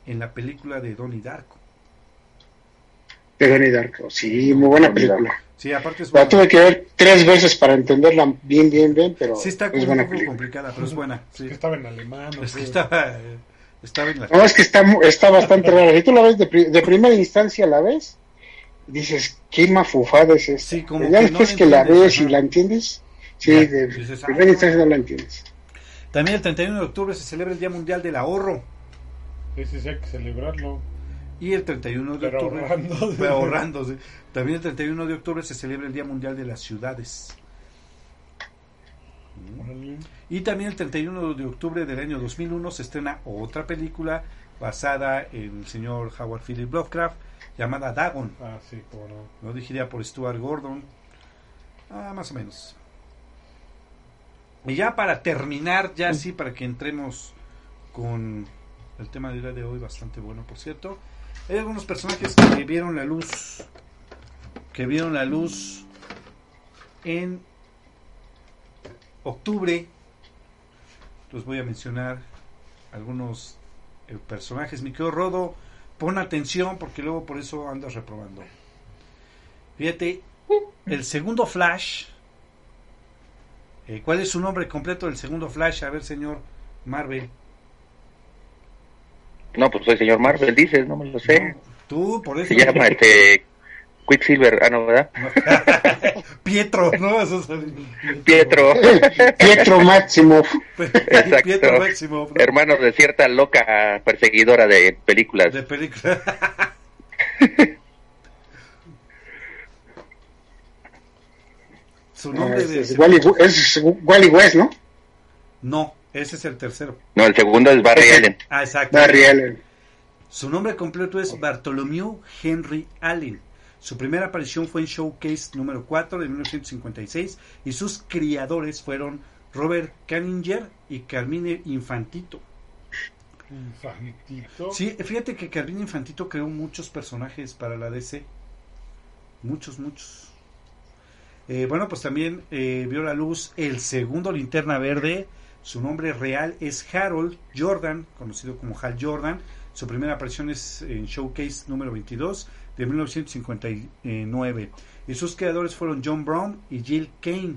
en la película de Donnie Darko. De Donnie Darko, sí, muy buena película. Sí, aparte es buena. La tuve que ver tres veces para entenderla bien, bien, bien, pero sí está es buena complicada, pero es buena. Sí. estaba en alemán. Es que estaba, estaba en la... No, es que está, está bastante rara. Si tú la ves de, de primera instancia, la ves, dices, qué mafufada es esta. Sí, como ya después que, la ves y la entiendes, sí, de primera instancia no la entiendes. También el 31 de octubre se celebra el Día Mundial del Ahorro. Ese sí hay que celebrarlo. Y el 31 de octubre. Ahorrando. ahorrando También el 31 de octubre se celebra el Día Mundial de las Ciudades. Y también el 31 de octubre del año 2001 se estrena otra película basada en el señor Howard Philip Lovecraft llamada Dagon. Ah, sí, cómo no. Lo dirigiría por Stuart Gordon. Ah, más o menos. Y ya para terminar, ya sí, para que entremos con el tema de día de hoy, bastante bueno, por cierto. Hay algunos personajes que vieron la luz, que vieron la luz en octubre. Los voy a mencionar algunos eh, personajes. Mi querido Rodo, pon atención porque luego por eso andas reprobando. Fíjate, el segundo Flash. Eh, ¿Cuál es su nombre completo del segundo Flash? A ver, señor Marvel. No, pues soy señor Marvel, dices, no me lo sé. tú, por eso. Se llama este. Quicksilver, ah, no, ¿verdad? Pietro, ¿no? Eso Pietro. Pietro Máximo. Exacto. Pietro Máximo. Hermano de cierta loca perseguidora de películas. De películas. Su nombre es, es, Wally, es Wally West, ¿no? No, ese es el tercero. No, el segundo es Barry Allen. Ah, exacto. Barry Allen. Su nombre completo es Bartholomew Henry Allen. Su primera aparición fue en Showcase número 4 de 1956 y sus criadores fueron Robert Canninger y Carmine Infantito. Infantito. Sí, fíjate que Carmine Infantito creó muchos personajes para la DC. Muchos, muchos. Eh, bueno, pues también eh, vio la luz el segundo linterna verde su nombre real es Harold Jordan, conocido como Hal Jordan. Su primera aparición es en Showcase número 22 de 1959. Y sus creadores fueron John Brown y Jill Kane.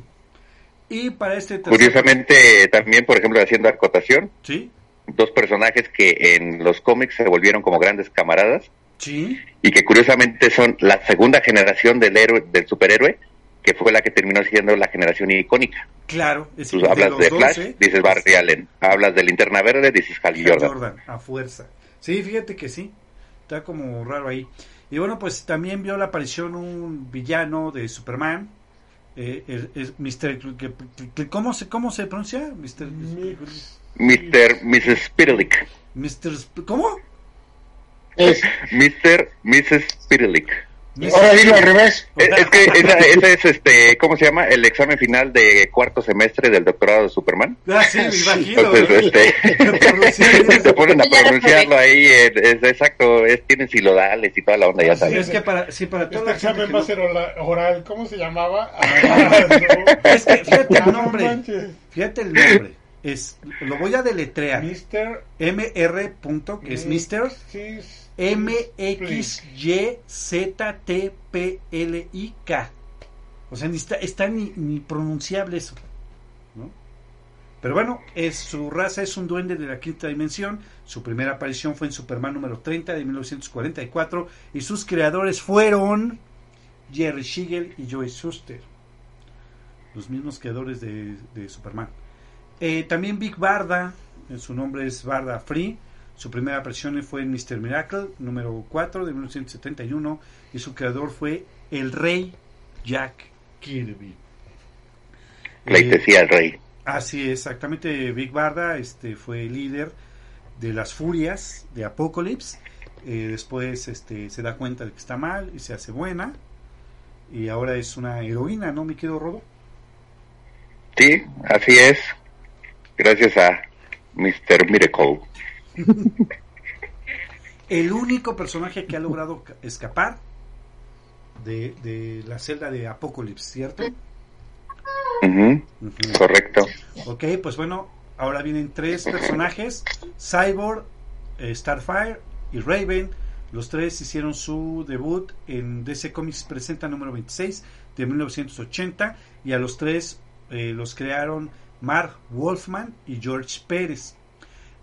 Y para este Curiosamente, también, por ejemplo, haciendo acotación, ¿Sí? dos personajes que en los cómics se volvieron como grandes camaradas. ¿Sí? Y que curiosamente son la segunda generación del héroe, del superhéroe, que fue la que terminó siendo la generación icónica. Claro. Es Tú hablas de, Flash, dices Barry Allen. Hablas de Linterna Verde, dices Hal Jordan. A fuerza. Sí, fíjate que sí. Está como raro ahí. Y bueno, pues también vio la aparición un villano de Superman. Eh, el, Mr. ¿cómo, se, ¿Cómo se pronuncia? Mr. Mr. Mrs. Spitalik. Mr. ¿Cómo? Es Mr. Mrs. Spitalik. Ahora dilo al revés. Es, que ese es, este, ¿cómo se llama? El examen final de cuarto semestre del doctorado de Superman. Ah, sí, me imagino. Entonces, este, se ponen a pronunciarlo ahí, es, exacto, es, tienen silodales y toda la onda, ya sabes. Es que para, sí, para todo este examen va a ser oral, ¿cómo se llamaba? Es que, fíjate el nombre, fíjate el nombre. Es, lo voy a deletrear. Mister. MR. que es Mister. M-X-Y-Z-T-P-L-I-K. O sea, ni está, ni, pronunciable eso. ¿no? Pero bueno, su raza es un duende de la quinta dimensión. Su primera aparición fue en Superman número 30 de 1944. Y sus creadores fueron Jerry Siegel y Joey Shuster. Los mismos creadores de, de Superman. Eh, también Big Barda, su nombre es Barda Free su primera aparición fue en Mr. Miracle, número 4 de 1971, y su creador fue el rey Jack Kirby. Le decía el rey. Así exactamente. Big Barda este, fue líder de las furias de Apocalypse. Eh, después este, se da cuenta de que está mal y se hace buena. Y ahora es una heroína, ¿no, mi querido Rodo? Sí, así es. Gracias a Mr. Miracle. El único personaje que ha logrado escapar de, de la celda de Apocalypse, ¿cierto? Correcto. Ok, pues bueno, ahora vienen tres personajes, Cyborg, eh, Starfire y Raven. Los tres hicieron su debut en DC Comics Presenta número 26 de 1980 y a los tres eh, los crearon Mark Wolfman y George Pérez.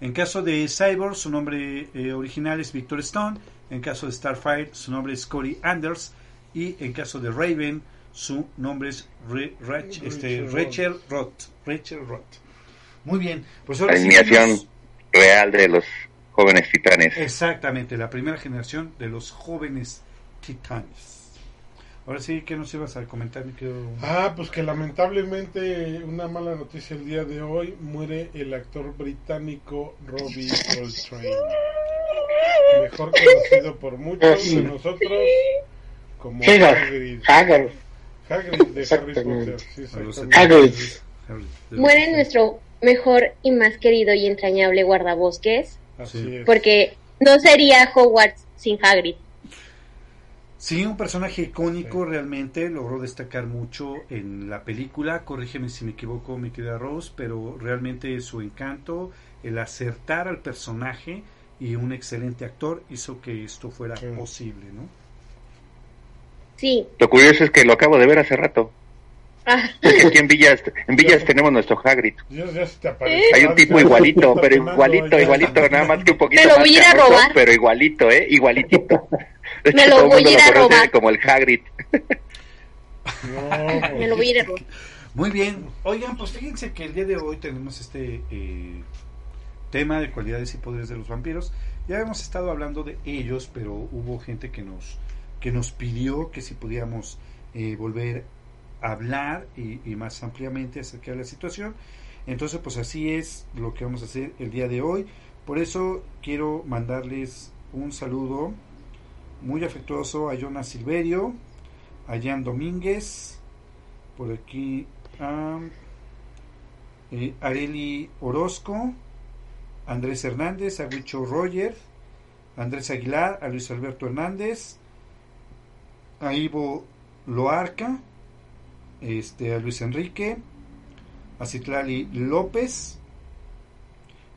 En caso de Cyborg, su nombre eh, original es Victor Stone. En caso de Starfire, su nombre es Corey Anders. Y en caso de Raven, su nombre es este, Rachel Roth. Rachel Roth. Muy bien. Pues la alineación real de los jóvenes titanes. Exactamente, la primera generación de los jóvenes titanes. Ahora sí, ¿qué nos ibas a comentar, mi querido? Ah, pues que lamentablemente una mala noticia el día de hoy muere el actor británico Robbie Coltrane. Mejor conocido por muchos de nosotros como Hagrid. Hagrid. Hagrid de Harry Potter. Sí, Muere nuestro mejor y más querido y entrañable guardabosques. Así es. Porque no sería Hogwarts sin Hagrid. Sí, un personaje icónico realmente, logró destacar mucho en la película, corrígeme si me equivoco mi querida Rose, pero realmente su encanto, el acertar al personaje y un excelente actor hizo que esto fuera posible, ¿no? Sí. Lo curioso es que lo acabo de ver hace rato. Aquí en Villas, en Villas tenemos nuestro Hagrid. Hay un tipo igualito, pero igualito, igualito, nada más que un poquito más voy a robar. pero igualito, ¿eh? Igualitito. Me lo voy a ir a robar. Como el Hagrid. Me lo voy a ir a robar. Muy bien. Oigan, pues fíjense que el día de hoy tenemos este eh, tema de cualidades y poderes de los vampiros. Ya hemos estado hablando de ellos, pero hubo gente que nos que nos pidió que si podíamos eh, volver a hablar y, más ampliamente acerca de la situación. Entonces, pues así es lo que vamos a hacer el día de hoy. Por eso quiero mandarles un saludo muy afectuoso a Jonas Silverio, a Jan Domínguez, por aquí a eh, Areli Orozco, Andrés Hernández, a Huicho Roger, Andrés Aguilar, a Luis Alberto Hernández, a Ivo Loarca, este, a Luis Enrique, a Citlali López,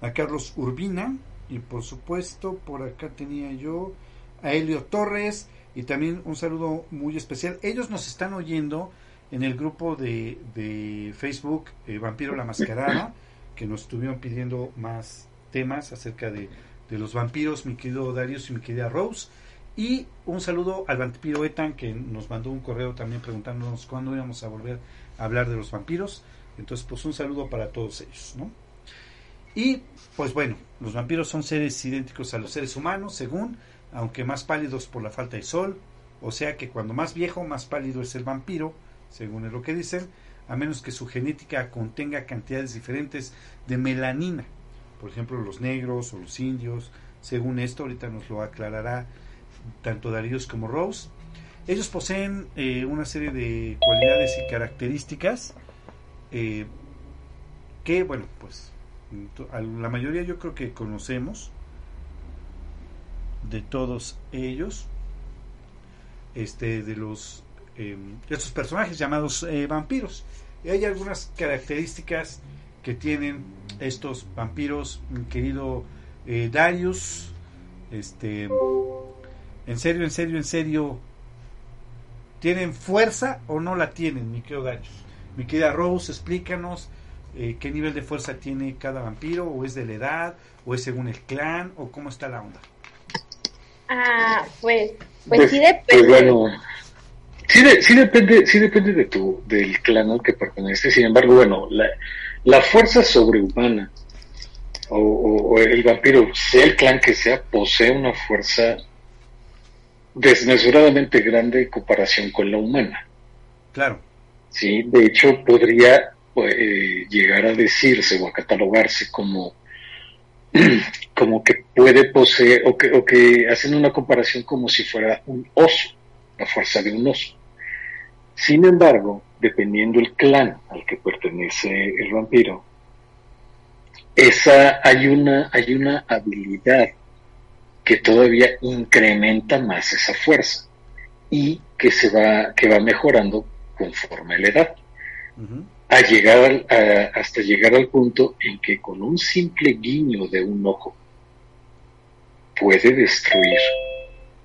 a Carlos Urbina, y por supuesto por acá tenía yo a Helio Torres y también un saludo muy especial. Ellos nos están oyendo en el grupo de, de Facebook eh, Vampiro la Mascarada, que nos estuvieron pidiendo más temas acerca de, de, los vampiros, mi querido Darius y mi querida Rose. Y un saludo al vampiro Etan, que nos mandó un correo también preguntándonos cuándo íbamos a volver a hablar de los vampiros. Entonces, pues un saludo para todos ellos, ¿no? Y, pues bueno, los vampiros son seres idénticos a los seres humanos, según aunque más pálidos por la falta de sol, o sea que cuando más viejo, más pálido es el vampiro, según lo que dicen, a menos que su genética contenga cantidades diferentes de melanina, por ejemplo los negros o los indios, según esto, ahorita nos lo aclarará tanto Darío como Rose. Ellos poseen eh, una serie de cualidades y características eh, que, bueno, pues la mayoría yo creo que conocemos, de todos ellos, este, de los estos personajes llamados eh, vampiros. Y hay algunas características que tienen estos vampiros, mi querido Darius. Este, en serio, en serio, en serio, ¿tienen fuerza o no la tienen, mi querido Darius? Mi querida Rose, explícanos qué nivel de fuerza tiene cada vampiro, o es de la edad, o es según el clan, o cómo está la onda. Ah, pues, pues, pues sí depende. Pues bueno, sí, sí, depende, sí depende de tu, del clan al que pertenece. Sin embargo, bueno, la, la fuerza sobrehumana o, el vampiro, sea el clan que sea, posee una fuerza desmesuradamente grande en comparación con la humana. Claro. Sí, de hecho podría pues, llegar a decirse o a catalogarse como como que puede poseer, o que, o que hacen una comparación como si fuera un oso, la fuerza de un oso. Sin embargo, dependiendo el clan al que pertenece el vampiro, esa hay una, hay una habilidad que todavía incrementa más esa fuerza y que se va, que va mejorando conforme la edad. a llegar hasta llegar al punto en que con un simple guiño de un ojo puede destruir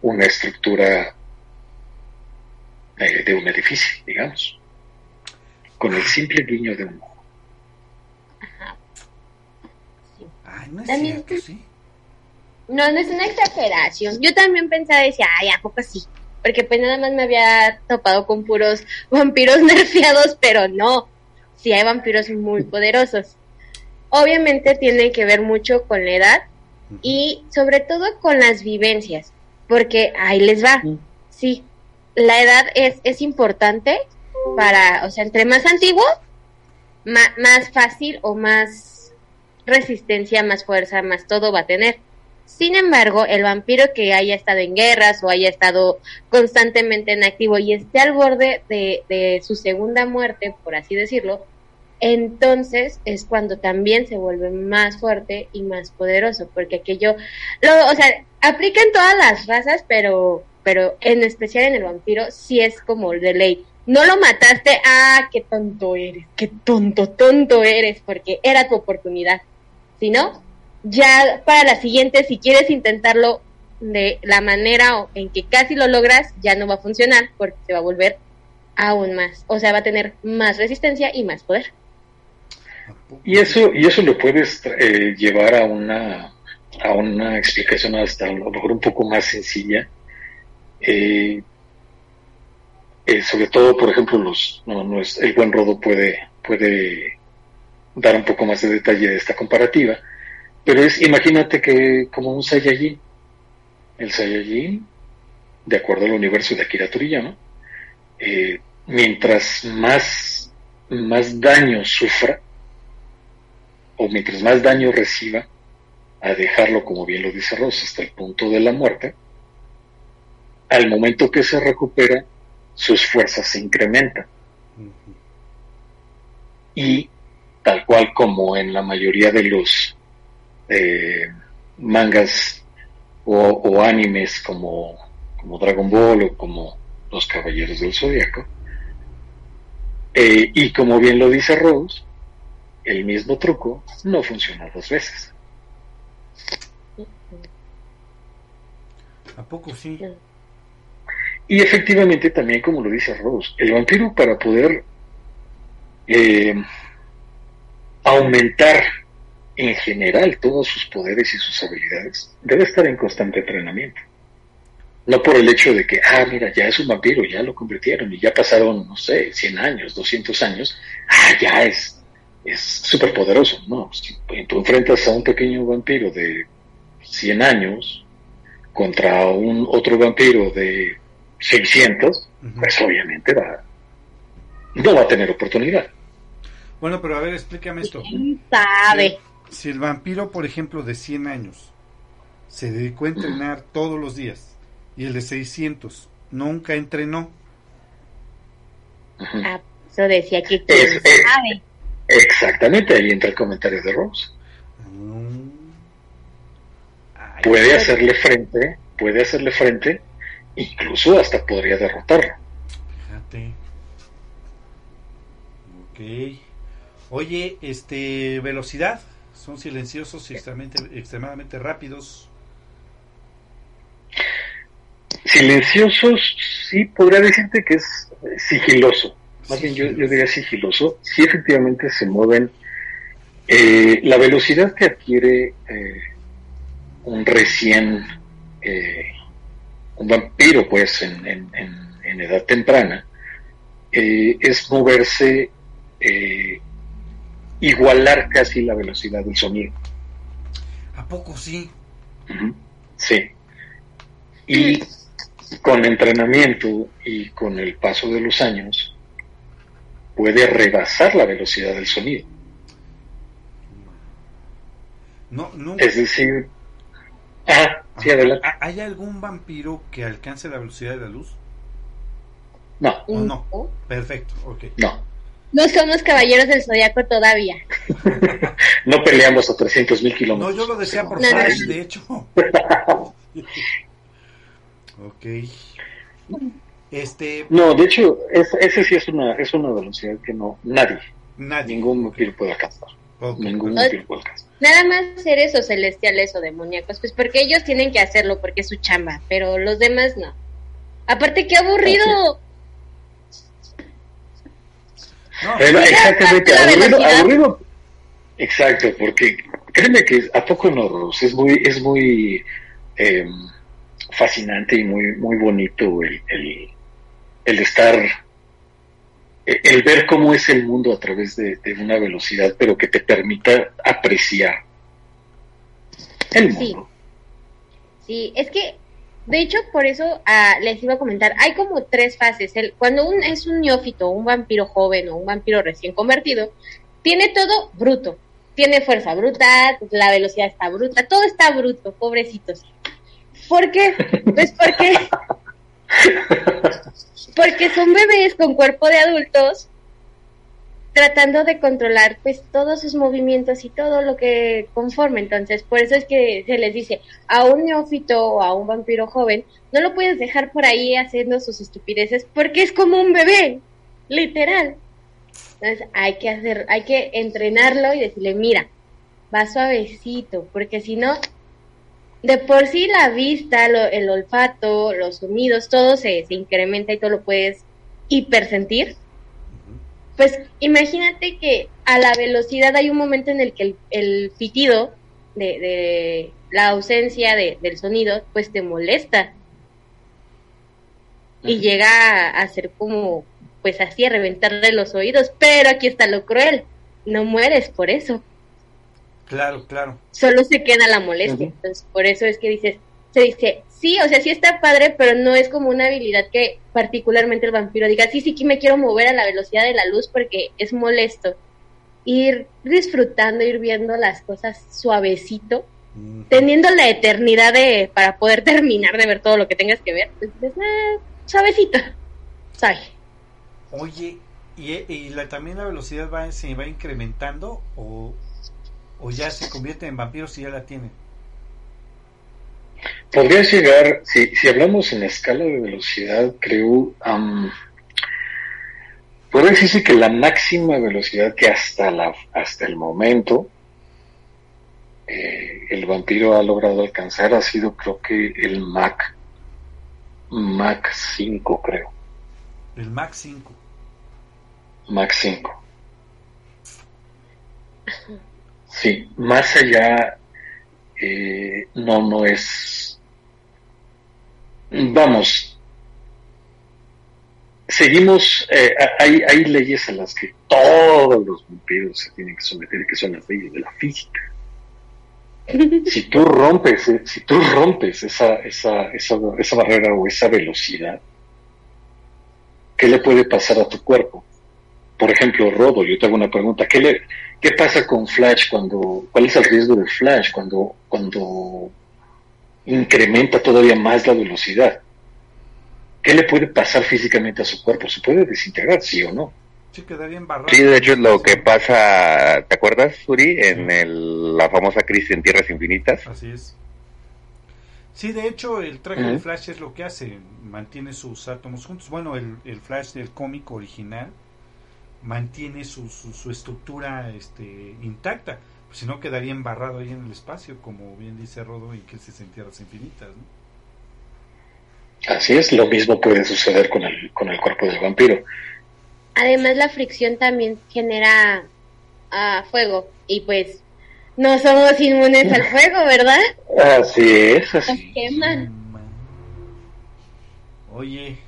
una estructura eh, de un edificio, digamos, con el simple guiño de un ojo. no es No, no es una exageración. Yo también pensaba, decía, ay, ¿a poco sí? Porque pues nada más me había topado con puros vampiros nerfeados, pero no. Sí hay vampiros muy poderosos. Obviamente tiene que ver mucho con la edad y sobre todo con las vivencias, porque ahí les va. Sí, la edad es, es importante para, o sea, entre más antiguo, más fácil o más resistencia, más fuerza, más todo va a tener. Sin embargo, el vampiro que haya estado en guerras o haya estado constantemente en activo y esté al borde de, su segunda muerte, por así decirlo, entonces es cuando también se vuelve más fuerte y más poderoso, porque aquello, lo, o sea, aplica en todas las razas, pero, pero en especial en el vampiro sí es como de ley. No lo mataste, ah, qué tonto eres, qué tonto, tonto eres, porque era tu oportunidad. Si no, ya para la siguiente, si quieres intentarlo de la manera en que casi lo logras, ya no va a funcionar porque se va a volver aún más. O sea, va a tener más resistencia y más poder. Y eso, y eso lo puedes eh, llevar a una, a una explicación hasta a lo mejor un poco más sencilla. Eh, eh, sobre todo, por ejemplo, los, no, no es, el buen rodo puede, puede dar un poco más de detalle de esta comparativa, pero es, imagínate que como un Saiyajin, el Saiyajin, de acuerdo al universo de Akira Toriyama, eh, mientras más, más daño sufra, o mientras más daño reciba, a dejarlo, como bien lo dice Ross, hasta el punto de la muerte, al momento que se recupera, sus fuerzas se incrementan. Y tal cual como en la mayoría de los eh, mangas o, animes como, como Dragon Ball o como Los Caballeros del Zodiaco. Eh, y como bien lo dice Rose, el mismo truco no funciona dos veces. ¿A poco sí? Y efectivamente también como lo dice Rose, el vampiro para poder eh, aumentar en general todos sus poderes y sus habilidades, debe estar en constante entrenamiento. No por el hecho de que, ah, mira, ya es un vampiro, ya lo convirtieron y ya pasaron, no sé, 100 años, 200 años, ah, ya es es súper poderoso. No, si tú enfrentas a un pequeño vampiro de 100 años contra un otro vampiro de 600, pues obviamente va, no va a tener oportunidad. Bueno, pero a ver, explícame esto. sabe? Si, el vampiro, por ejemplo, de 100 años, se dedicó a entrenar todos los días, y el de 600 nunca entrenó. Ah, eso decía que sabe. Exactamente, ahí entra el comentario de Rose. Mm. puede hacerle frente, puede hacerle frente, incluso hasta podría derrotarlo. Fíjate. Ok. Oye, este, velocidad, son silenciosos y extremadamente, rápidos. Silenciosos, sí, podría decirte que es sigiloso. Más bien yo, diría sigiloso. Sí, efectivamente se mueven. Eh, la velocidad que adquiere eh, un recién, eh, un vampiro, pues, en, en edad temprana, es moverse igualar casi la velocidad del sonido. ¿A poco sí? Sí. Y con entrenamiento y con el paso de los años, puede rebasar la velocidad del sonido. No, nunca. Es decir, ah, sí, adelante. ¿Hay algún vampiro que alcance la velocidad de la luz? No. ¿O no? Perfecto, ok. No. No somos caballeros del zodiaco todavía. no peleamos a 300 mil kilómetros. No, yo lo decía por Flash, de hecho. ok. Este... No, de hecho, ese sí es una, es una velocidad que no, nadie, nadie. ningún vampiro puede alcanzar. Ningún vampiro puede alcanzar. Nada más seres o celestiales o demoníacos, pues porque ellos tienen que hacerlo porque es su chamba, pero los demás no. Aparte, qué aburrido. Exactamente, aburrido, Exacto, porque créeme que a poco no, es muy, es muy em, fascinante y muy, muy bonito el, el, estar, e, el ver cómo es el mundo a través de, una velocidad, pero que te permita apreciar el mundo. Sí, es que de hecho, por eso ah, les iba a comentar, hay como tres fases. El, cuando un, es un neófito, un vampiro joven o un vampiro recién convertido, tiene todo bruto. Tiene fuerza bruta, la velocidad está bruta, todo está bruto, pobrecitos. ¿Por qué? Pues porque, porque son bebés con cuerpo de adultos tratando de controlar pues todos sus movimientos y todo lo que conforme. Entonces, por eso es que se les dice a un neófito o a un vampiro joven, no lo puedes dejar por ahí haciendo sus estupideces porque es como un bebé, literal. Entonces, hay que hacer, hay que entrenarlo y decirle, mira, va suavecito, porque si no, de por sí la vista, el olfato, los sonidos, todo se, se incrementa y todo lo puedes hipersentir pues imagínate que a la velocidad hay un momento en el que el, el pitido de, la ausencia de, del sonido pues te molesta. Y llega a, ser como pues así a reventarle los oídos. Pero aquí está lo cruel. No mueres por eso. Claro claro. Solo se queda la molestia. Entonces por eso es que dices se dice, sí, o sea, sí está padre, pero no es como una habilidad que particularmente el vampiro diga, sí, sí que me quiero mover a la velocidad de la luz porque es molesto. Ir disfrutando, ir viendo las cosas suavecito, teniendo la eternidad de, para poder terminar de ver todo lo que tengas que ver, pues, pues ah, suavecito, ¿sabes? Oye, ¿y, la, también la velocidad va, se va incrementando o, o ya se convierte en vampiro si ya la tiene? Podría llegar, si, si hablamos en escala de velocidad, creo, um, podría decirse que la máxima velocidad que hasta, la, hasta el momento eh, el vampiro ha logrado alcanzar ha sido creo que el Mac Mac 5 creo. El Mac 5. Mac 5. Sí, más allá eh, no, no es... Vamos, seguimos, eh, hay, hay leyes a las que todos los vampiros se tienen que someter, que son las leyes de la física. Si tú rompes, eh, si tú rompes esa, esa, esa, esa barrera o esa velocidad, ¿qué le puede pasar a tu cuerpo? Por ejemplo, Rodo, yo te hago una pregunta, ¿qué, le, qué pasa con Flash cuando, cuál es el riesgo de Flash cuando, cuando incrementa todavía más la velocidad? ¿Qué le puede pasar físicamente a su cuerpo? ¿Se puede desintegrar, sí o no? Sí, quedaría embarrado. Sí, de hecho es lo que pasa, ¿te acuerdas, Uri? En el, la famosa crisis en Tierras Infinitas. Así es. Sí, de hecho, el traje de Flash es lo que hace, mantiene sus átomos juntos. Bueno, el, el Flash del cómic original mantiene su, su, estructura este, intacta, pues si no quedaría embarrado ahí en el espacio, como bien dice Rodo, y que se en tierras infinitas. Así es, lo mismo puede suceder con el, con el cuerpo del vampiro. Además, la fricción también genera uh, fuego, y pues no somos inmunes al fuego, ¿verdad? Así es, así. queman. Oye,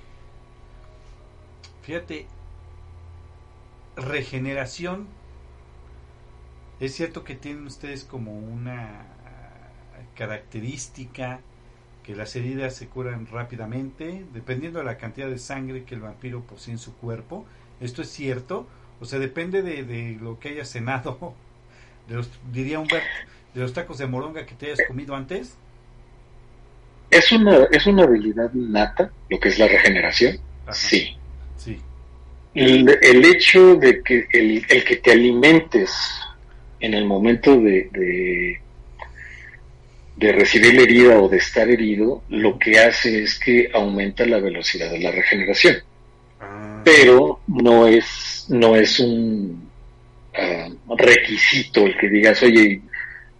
fíjate, regeneración, es cierto que tienen ustedes como una característica que las heridas se curan rápidamente, dependiendo de la cantidad de sangre que el vampiro posee en su cuerpo. Esto es cierto, o sea, depende de, lo que haya cenado De los, diría un de los tacos de moronga que te hayas comido antes. Es una, es una habilidad nata, lo que es la regeneración. Sí. Sí. El, el, hecho de que el, el, que te alimentes en el momento de, de, de recibir la herida o de estar herido, lo que hace es que aumenta la velocidad de la regeneración. Ah. Pero no es, no es un uh, requisito el que digas, oye,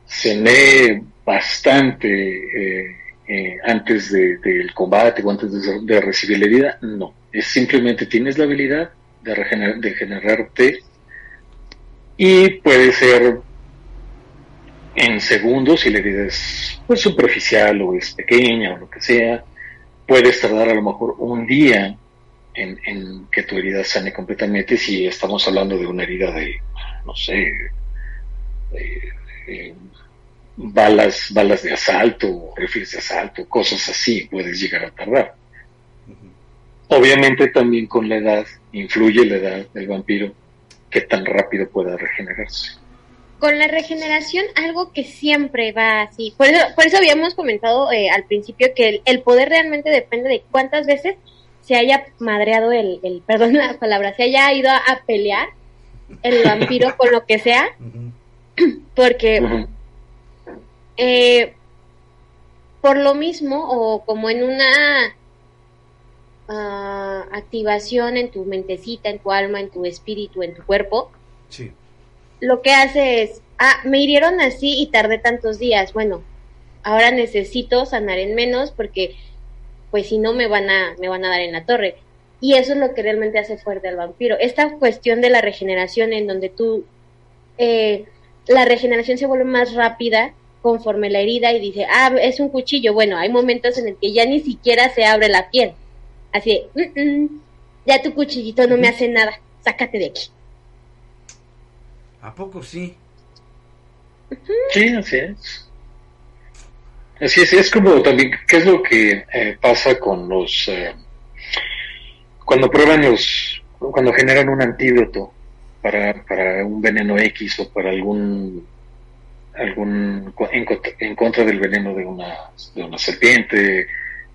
cené bastante eh, eh, antes del de, combate o antes de, de, recibir la herida. No, es simplemente tienes la habilidad de, regener de generarte y puede ser en segundos si la herida es pues, superficial o es pequeña o lo que sea. Puedes tardar a lo mejor un día en, en que tu herida sane completamente si estamos hablando de una herida de, no sé, balas, balas de asalto, rifles de asalto, cosas así, puedes llegar a tardar. Obviamente también con la edad, influye la edad del vampiro, que tan rápido pueda regenerarse con la regeneración algo que siempre va así. Por eso, por eso habíamos comentado eh, al principio que el, poder realmente depende de cuántas veces se haya madreado el, el perdón la palabra, se haya ido a, pelear el vampiro con lo que sea. Porque eh, por lo mismo o como en una ah, activación en tu mentecita, en tu alma, en tu espíritu, en tu cuerpo, sí lo que hace es, ah, me hirieron así y tardé tantos días, bueno, ahora necesito sanar en menos porque pues si no me van a me van a dar en la torre. Y eso es lo que realmente hace fuerte al vampiro. Esta cuestión de la regeneración en donde tú eh, la regeneración se vuelve más rápida conforme la herida y dice, ah, es un cuchillo. Bueno, hay momentos en el que ya ni siquiera se abre la piel. Así, mm, mm, ya tu cuchillito no me hace nada, sácate de aquí. ¿A poco sí? Sí, así es. Así es, es como también, ¿qué es lo que eh, pasa con los, eh, cuando prueban los, cuando generan un antídoto para, para un veneno X o para algún, algún, en, contra del veneno de una, de una serpiente,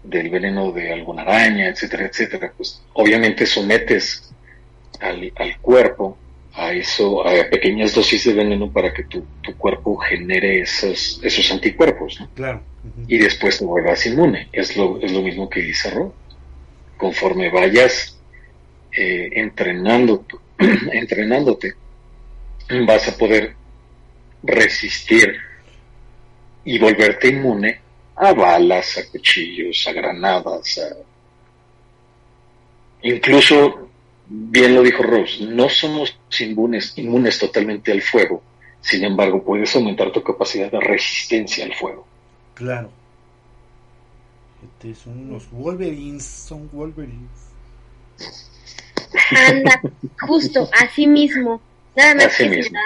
del veneno de alguna araña, etcétera, etcétera, pues obviamente sometes al, al cuerpo a eso, a pequeñas dosis de veneno para que tu, tu cuerpo genere esos, esos anticuerpos, Claro. Y después te vuelvas inmune. Es lo, es lo mismo que dice Ro. Conforme vayas eh, entrenando, entrenándote, vas a poder resistir y volverte inmune a balas, a cuchillos, a granadas, a... incluso bien lo dijo Rose, no somos inmunes, inmunes totalmente al fuego, sin embargo puedes aumentar tu capacidad de resistencia al fuego. Claro. Este son unos Wolverines, son Wolverines. Anda, justo, así mismo. Nada más así mismo.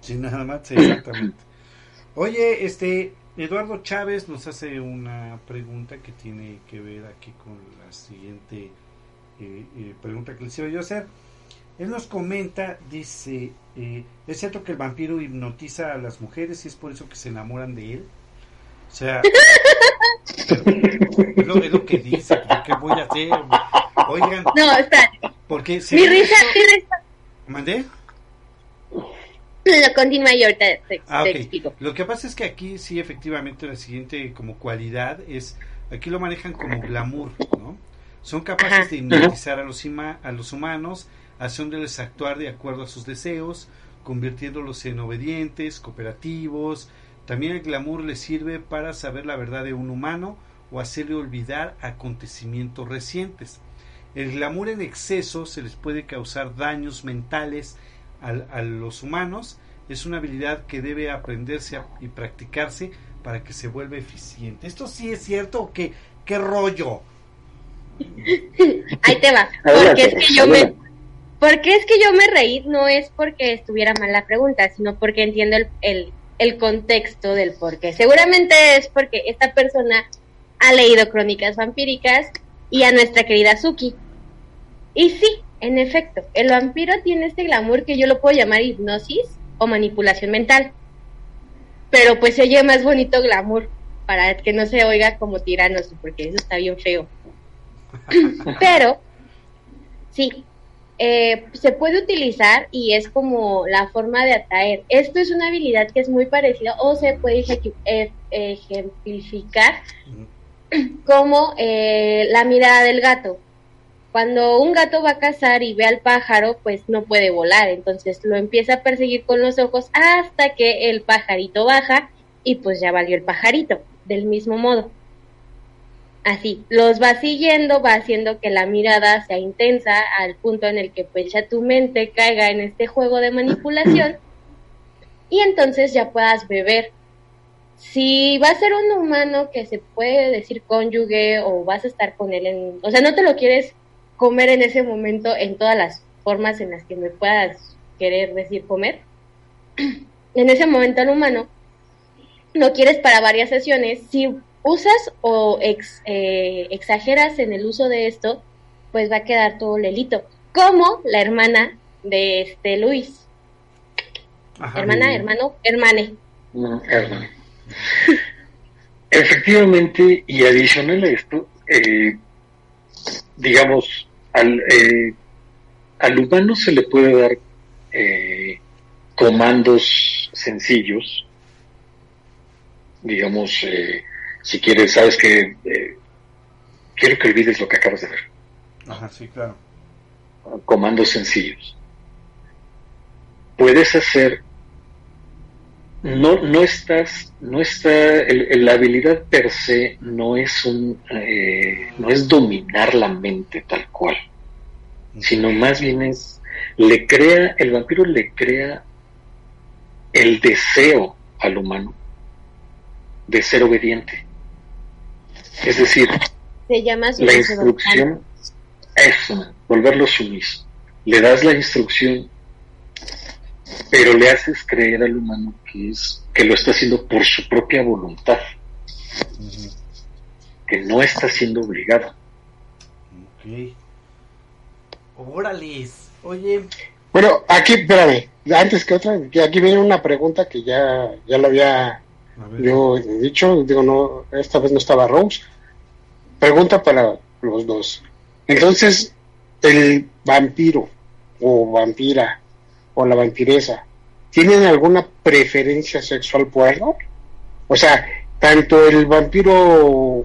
Sí, nada más, exactamente. Oye, este, Eduardo Chávez nos hace una pregunta que tiene que ver aquí con la siguiente eh, pregunta que les iba yo a hacer. Él nos comenta, dice, eh, ¿es cierto que el vampiro hipnotiza a las mujeres y es por eso que se enamoran de él? O sea, es, lo, que dice, ¿qué voy a hacer? Oigan, no, está. Porque Mi risa, ¿Mandé? Lo continúa y ahorita te, ah, explico. Lo que pasa es que aquí sí, efectivamente, la siguiente como cualidad es, aquí lo manejan como glamour, ¿no? Son capaces de hipnotizar a los, a los humanos, haciéndoles actuar de acuerdo a sus deseos, convirtiéndolos en obedientes, cooperativos. También el glamour les sirve para saber la verdad de un humano o hacerle olvidar acontecimientos recientes. El glamour en exceso se les puede causar daños mentales a, los humanos. Es una habilidad que debe aprenderse y practicarse para que se vuelva eficiente. ¿Esto sí es cierto o qué? ¿Qué rollo? Ahí te va. Porque es que yo me porque es que yo me reí, no es porque estuviera mal la pregunta, sino porque entiendo el, el, el contexto del por qué. Seguramente es porque esta persona ha leído crónicas vampíricas y a nuestra querida Suki. Y sí, en efecto, el vampiro tiene este glamour que yo lo puedo llamar hipnosis, o manipulación mental. Pero pues se oye más bonito glamour, para que no se oiga como tiranos, porque eso está bien feo. Pero, sí, eh, se puede utilizar y es como la forma de atraer. Esto es una habilidad que es muy parecida o se puede e-, ejemplificar como eh, la mirada del gato. Cuando un gato va a cazar y ve al pájaro, pues no puede volar, entonces lo empieza a perseguir con los ojos hasta que el pajarito baja y pues ya valió el pajarito, del mismo modo. Así, los va siguiendo, va haciendo que la mirada sea intensa al punto en el que pues ya tu mente caiga en este juego de manipulación y entonces ya puedas beber si va a ser un humano que se puede decir cónyuge o vas a estar con él en, o sea, no te lo quieres comer en ese momento en todas las formas en las que me puedas querer decir comer. En ese momento al humano no quieres para varias sesiones, si usas o eh, exageras en el uso de esto, pues va a quedar todo lelito, como la hermana de este Luis. hermana, hermano, hermane. No, hermane. Efectivamente, y adicional a esto, eh, digamos, al, eh, al humano se le puede dar eh, comandos sencillos, digamos, si quieres, sabes que quiero que olvides lo que acabas de ver. Ajá, sí, claro. Comandos sencillos. Puedes hacer no, no estás, no está, la habilidad per se no es un, eh, no es dominar la mente tal cual, sino más bien es, le crea, el vampiro le crea el deseo al humano de ser obediente. Es decir, Se llama la instrucción, eso, volverlo sumiso. Le das la instrucción pero le haces creer al humano que es que lo está haciendo por su propia voluntad, que no está siendo obligado. Ok. Órales, oye. Bueno, aquí, espérame, antes que otra, aquí viene una pregunta que ya, ya lo había yo dicho, digo, no, esta vez no estaba Rose. Pregunta para los dos. Entonces, el vampiro o vampira o la vampiresa, ¿tienen alguna preferencia sexual por algo? O sea, tanto el vampiro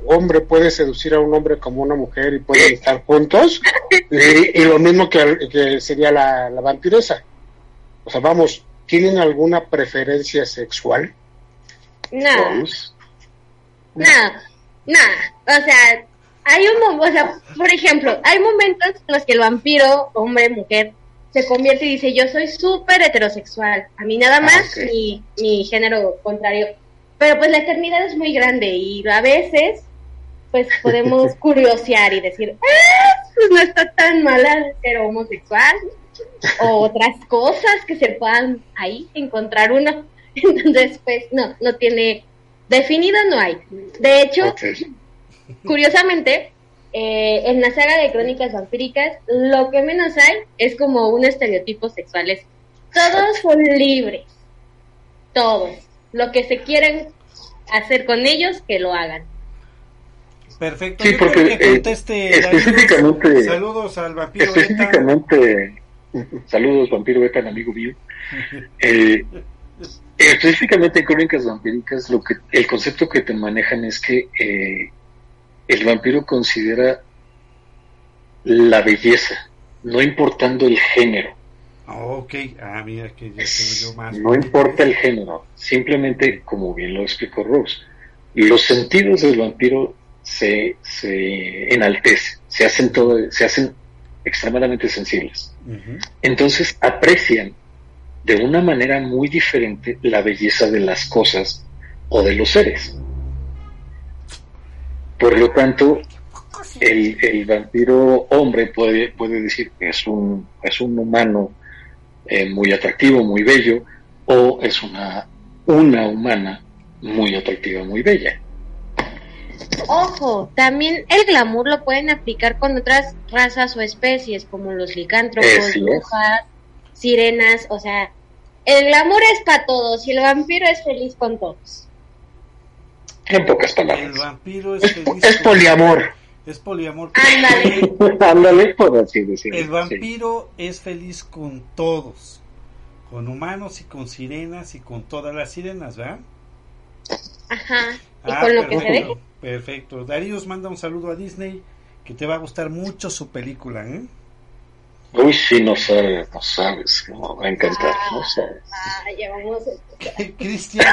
hombre puede seducir a un hombre como una mujer y pueden estar juntos, y, lo mismo que, sería la, la, vampiresa. O sea, vamos, ¿tienen alguna preferencia sexual? No. No, no. O sea, hay un, o sea, por ejemplo, hay momentos en los que el vampiro, hombre, mujer, se convierte y dice, yo soy súper heterosexual, a mí nada ah, más mi, mi género contrario. Pero pues la eternidad es muy grande y a veces pues podemos curiosear y decir, ah, pues no está tan mala ser homosexual o otras cosas que se puedan ahí encontrar uno. Entonces, pues no, no tiene definido, no hay. De hecho, curiosamente, eh, en la saga de crónicas vampíricas, lo que menos hay es como un estereotipo sexual. todos son libres. Todos. Lo que se quieren hacer con ellos, que lo hagan. Perfecto. Sí, porque que conteste, específicamente. Saludos al vampiro Específicamente. Saludos, vampiro Beta, amigo mío. Eh, específicamente en crónicas vampíricas, lo que el concepto que te manejan es que eh, el vampiro considera la belleza, no importando el género. ok, ah, mira que ya yo más. No importa el género, simplemente, como bien lo explicó Rose, los sentidos del vampiro se, se enaltecen, se hacen, todo, se hacen extremadamente sensibles. Entonces aprecian de una manera muy diferente la belleza de las cosas o de los seres. Por lo tanto, el, el vampiro hombre puede, puede decir que es un, es un humano eh, muy atractivo, muy bello, o es una, una humana muy atractiva, muy bella. Ojo, también el glamour lo pueden aplicar con otras razas o especies, como los licántropos, brujas, sirenas, o sea, el glamour es para todos y el vampiro es feliz con todos. En pocas palabras. El vampiro es feliz. Es, poliamor. Es poliamor. Ándale. por así decirlo. El vampiro es feliz con todos. Con humanos y con sirenas y con todas las sirenas, ¿verdad? Ajá. Y ah, con lo que se deje. Perfecto. Darío manda un saludo a Disney que te va a gustar mucho su película, ¿eh? Uy, sí, no sabes, no sabes, no, va a encantar, no sabes. Ah, ya vamos Cristian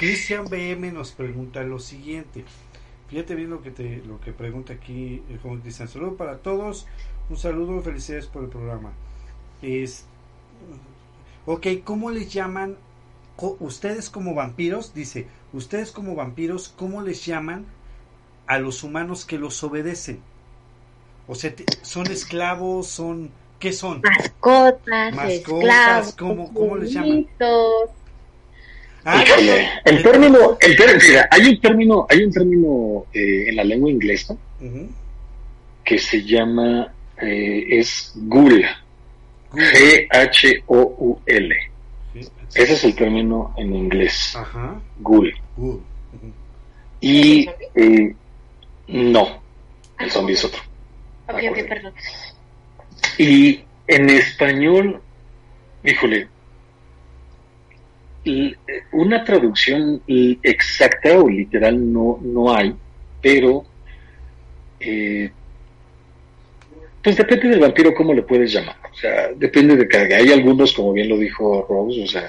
Cristian BM nos pregunta lo siguiente. Fíjate bien lo que te lo que pregunta aquí el joven Cristian. Saludo para todos, un saludo, felicidades por el programa. Es, ok, ¿cómo les llaman ustedes como vampiros? Dice, ustedes como vampiros, ¿cómo les llaman a los humanos que los obedecen? O sea, son esclavos, son... ¿Qué son? Mascotas, esclavos, ¿cómo, ¿cómo les llaman? Ah, el término, el término, hay un término, hay un término eh, en la lengua inglesa que se llama, eh, es ghoul, G-H-O-U-L. Ese es el término en inglés, Ajá. ghoul. Y eh, no, el zombie es otro. Y en español, híjole, una traducción exacta o literal no, no hay, pero eh, pues depende del vampiro cómo le puedes llamar. O sea, depende de cada. Hay algunos, como bien lo dijo Rose, o sea,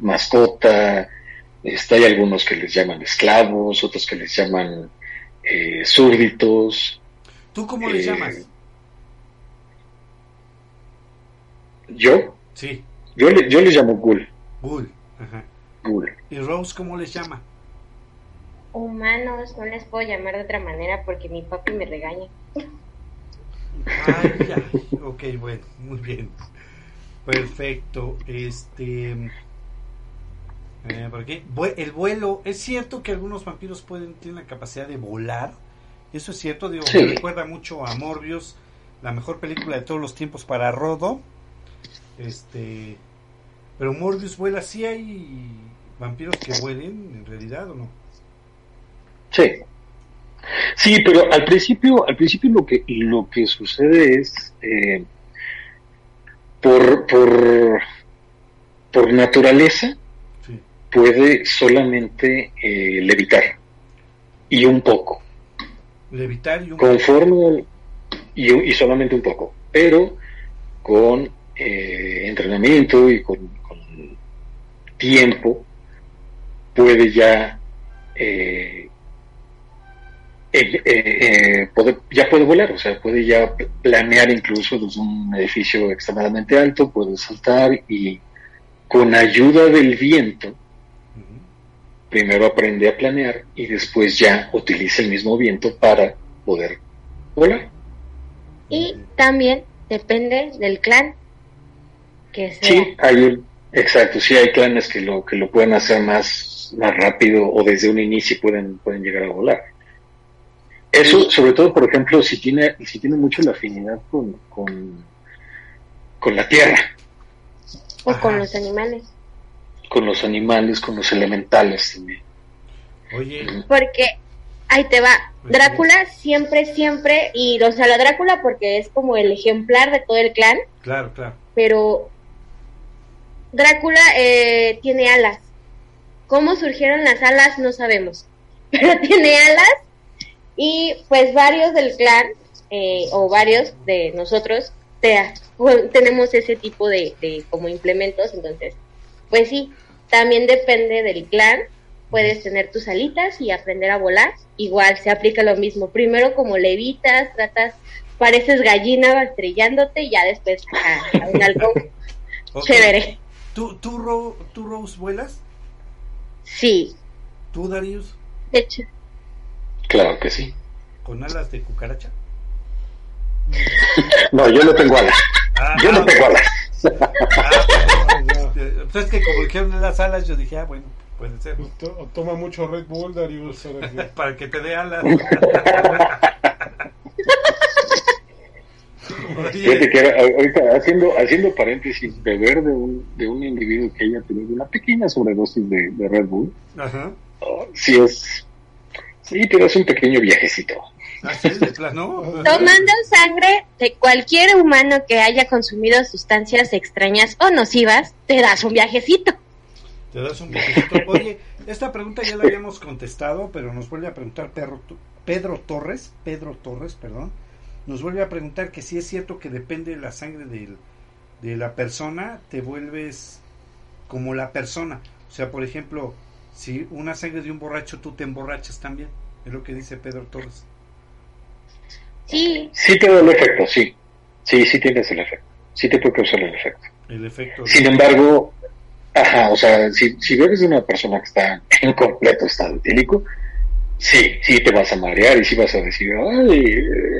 mascota. Este, hay algunos que les llaman esclavos, otros que les llaman eh, súbditos. ¿Tú cómo eh, llamas? ¿Yo? Sí. Yo le, yo le llamo Ghoul. Ghoul, ajá. ¿Y Rose cómo les llama? Humanos, no les puedo llamar de otra manera porque mi papi me regaña. Ay, ya. Ok, bueno, muy bien. Perfecto. Este. Eh, ¿por qué? El vuelo, es cierto que algunos vampiros pueden tienen la capacidad de volar. Eso es cierto, digo, me recuerda mucho a Morbius, la mejor película de todos los tiempos para Rodo. Este, pero Morbius vuela, ¿sí hay vampiros que vuelen en realidad o no? Sí. Sí, pero al principio, al principio lo que lo que sucede es eh, por, por por naturaleza puede solamente eh, levitar. Y un poco. Levitar y un Conforme y, y, solamente un poco, pero con eh, entrenamiento y con, tiempo puede ya eh, eh, ya puede volar, o sea, puede ya planear incluso desde un edificio extremadamente alto, puede saltar y con ayuda del viento, primero aprende a planear y después ya utiliza el mismo viento para poder volar. Y también depende del clan que sea. Sí, hay exacto, sí hay clanes que lo que lo pueden hacer más más rápido o desde un inicio pueden pueden llegar a volar. Eso, sobre todo, por ejemplo, si tiene si tiene mucho la afinidad con con, con la tierra o con los animales con los animales, con los elementales también. Oye. Porque ahí te va. Drácula siempre, siempre, y o sea, la Drácula porque es como el ejemplar de todo el clan. Claro, claro. Pero Drácula eh, tiene alas. ¿Cómo surgieron las alas? No sabemos. Pero tiene alas y pues varios del clan eh, o varios de nosotros tenemos ese tipo de, de como implementos. Entonces, pues sí, también depende del clan. Puedes tener tus alitas y aprender a volar. Igual se aplica lo mismo. Primero como levitas, tratas, pareces gallina estrellándote y ya después a, un halcón. Chévere. ¿Tú, tú, ¿Tú, Rose, vuelas? Sí. ¿Tú, Darius? De hecho. Claro que sí. ¿Con alas de cucaracha? no, yo no tengo alas. Ah, yo no tengo alas. Ah, pues es que como dijeron las alas, yo dije, ah, bueno, puede ser. Pues toma mucho Red Bull, Darius. Para que te dé alas. Fíjate que ahorita haciendo, haciendo paréntesis, beber de un, de un individuo que haya tenido una pequeña sobredosis de, de Red Bull, Ajá. Oh, sí es, sí, pero es un pequeño viajecito. Tomando sangre de cualquier humano que haya consumido sustancias extrañas o nocivas, te das un viajecito. Te das un viajecito. Oye, esta pregunta ya la habíamos contestado, pero nos vuelve a preguntar Pedro, Pedro Torres, Pedro Torres, perdón, nos vuelve a preguntar que si es cierto que depende de la sangre de la persona, te vuelves como la persona. O sea, por ejemplo, si una sangre de un borracho, tú te emborrachas también. Es lo que dice Pedro Torres. Sí. Sí te da el efecto, sí. Sí, sí tienes el efecto. Sí te puede causar el efecto. El efecto. Sin embargo, ajá, o sea, si, si eres una persona que está en completo estado etílico, sí, sí te vas a marear y sí vas a decir, ay,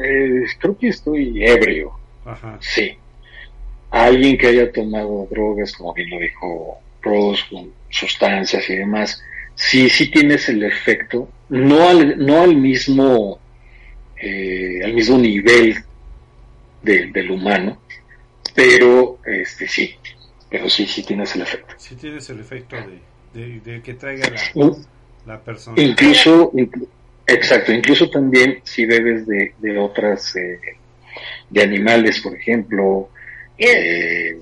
eh, creo que estoy ebrio. Ajá. Sí. Alguien que haya tomado drogas, como bien lo dijo Rose, con sustancias y demás, sí, sí tienes el efecto, no al, no al mismo eh, al mismo nivel del humano, pero este sí, pero sí, sí tienes el efecto. Sí tienes el efecto de, que traiga la, la persona. Incluso, exacto, incluso también si bebes de, de otras, eh, de animales, por ejemplo, eh,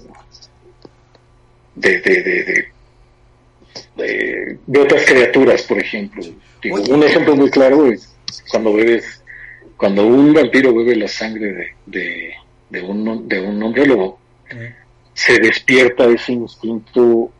de, de, de, de, otras criaturas, por ejemplo. un ejemplo muy claro es cuando bebes cuando un vampiro bebe la sangre de, de, un, de un hombre lobo, se despierta ese instinto.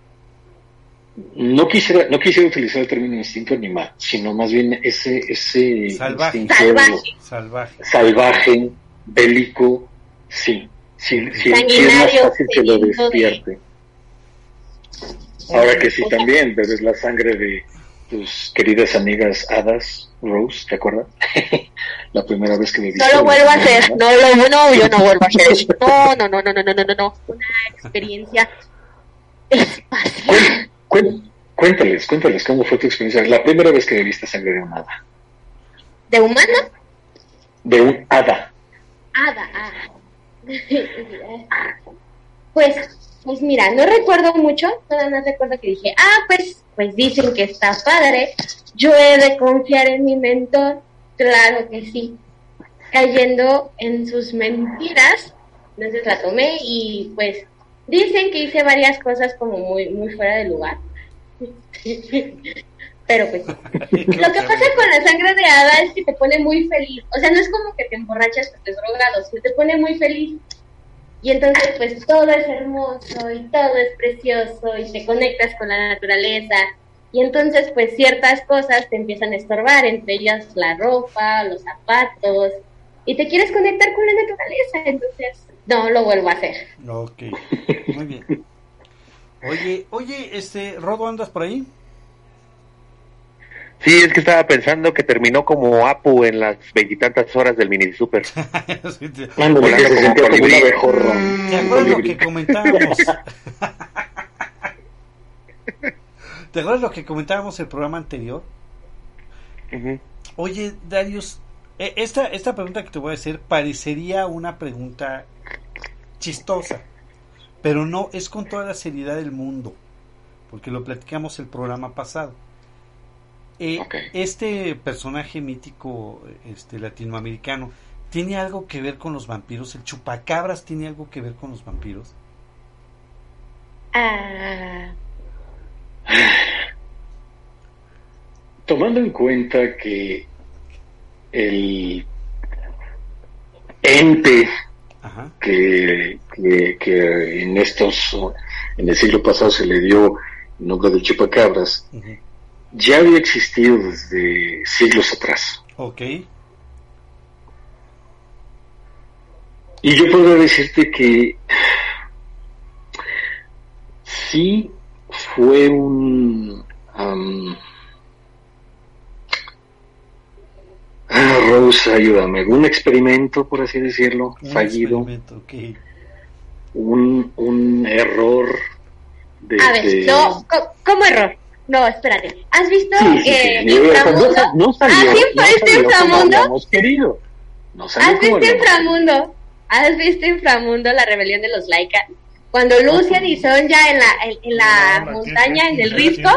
No quisiera, no quisiera utilizar el término instinto animal, sino más bien ese, ese salvaje. salvaje. salvaje. bélico, sí. Sí, sí, es más fácil que lo despierte. Ahora que sí también bebes la sangre de tus queridas amigas hadas, Rose, ¿te acuerdas? la primera vez que me viste. No lo vuelvo a hacer, no, lo, no, yo no vuelvo a hacer eso. No, no, no, no, no, no, no, no, Una experiencia espacial. Cuéntales, cuéntales cómo fue tu experiencia. La primera vez que viste sangre de un hada. ¿De humano? De un hada. Hada, ah. pues, pues mira, no recuerdo mucho, nada más recuerdo que dije, ah, pues, pues dicen que está padre, yo he de confiar en mi mentor, claro que sí, cayendo en sus mentiras, entonces la tomé y pues dicen que hice varias cosas como muy, muy fuera de lugar. Pero pues, lo que pasa con la sangre de hada es que te pone muy feliz. O sea, no es como que te emborrachas, que te drogado, sino te pone muy feliz. Y entonces, pues todo es hermoso y todo es precioso y te conectas con la naturaleza y entonces, pues ciertas cosas te empiezan a estorbar, entre ellas la ropa, los zapatos, y te quieres conectar con la naturaleza, entonces no lo vuelvo a hacer. Ok, muy bien. Oye, oye, este, Rodo, ¿andas por ahí? Sí, es que estaba pensando que terminó como Apu en las veintitantas horas del mini super. Volando como colibrí. ¿Te acuerdas lo que comentábamos? ¿Te acuerdas lo que comentábamos el programa anterior? Oye, Darius, esta, esta pregunta que te voy a hacer parecería una pregunta chistosa, pero no, es con toda la seriedad del mundo, porque lo platicamos el programa pasado. Eh, este personaje mítico este latinoamericano tiene algo que ver con los vampiros. El chupacabras tiene algo que ver con los vampiros. Ah, Tomando en cuenta que el ente que, que, en estos, en el siglo pasado se le dio el nombre de chupacabras, ya había existido desde siglos atrás. Ok. Y yo puedo decirte que sí fue un... Um, ah, Rosa, ayúdame. Un experimento, por así decirlo, fallido. Un, un error de... A ver, no, ¿cómo error? No, espérate. ¿Has visto eh, Inframundo? No, ¿Has visto no Inframundo? Querido. ¿Has visto Inframundo? ¿Has visto Inframundo, la rebelión de los Laika? Cuando Lucian y Sonja en la, en, la montaña, en el risco.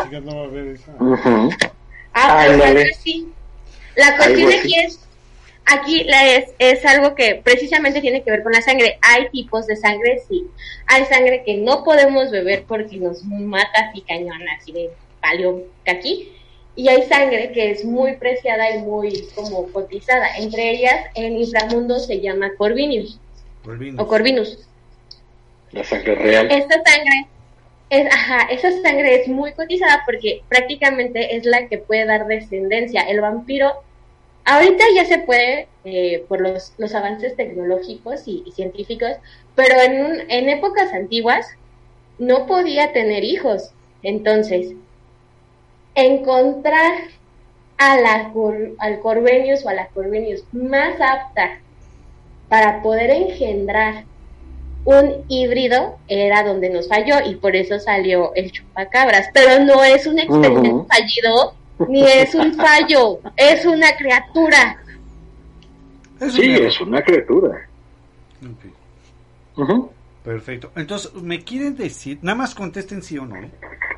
Ah, pues sí. La cuestión aquí es, aquí la es, es algo que precisamente tiene que ver con la sangre. Hay tipos de sangre, sí. Hay sangre que no podemos beber porque nos mata así cañón, así de palio aquí y hay sangre que es muy preciada y muy como cotizada. Entre ellas, en inframundo se llama Corvinus. O Corvinus. La sangre real. Esta sangre es, ajá, esa sangre es muy cotizada porque prácticamente es la que puede dar descendencia. El vampiro, ahorita ya se puede eh, por los, los, avances tecnológicos y, científicos, pero en, en épocas antiguas no podía tener hijos. Entonces, encontrar a la, al Corvenius o a la Corvenius más apta para poder engendrar un híbrido era donde nos falló y por eso salió el chupacabras. Pero no es un experimento fallido ni es un fallo, es una criatura. sí, es una criatura. Perfecto. Entonces, ¿me quieren decir? Nada más contesten sí o no. ¿eh?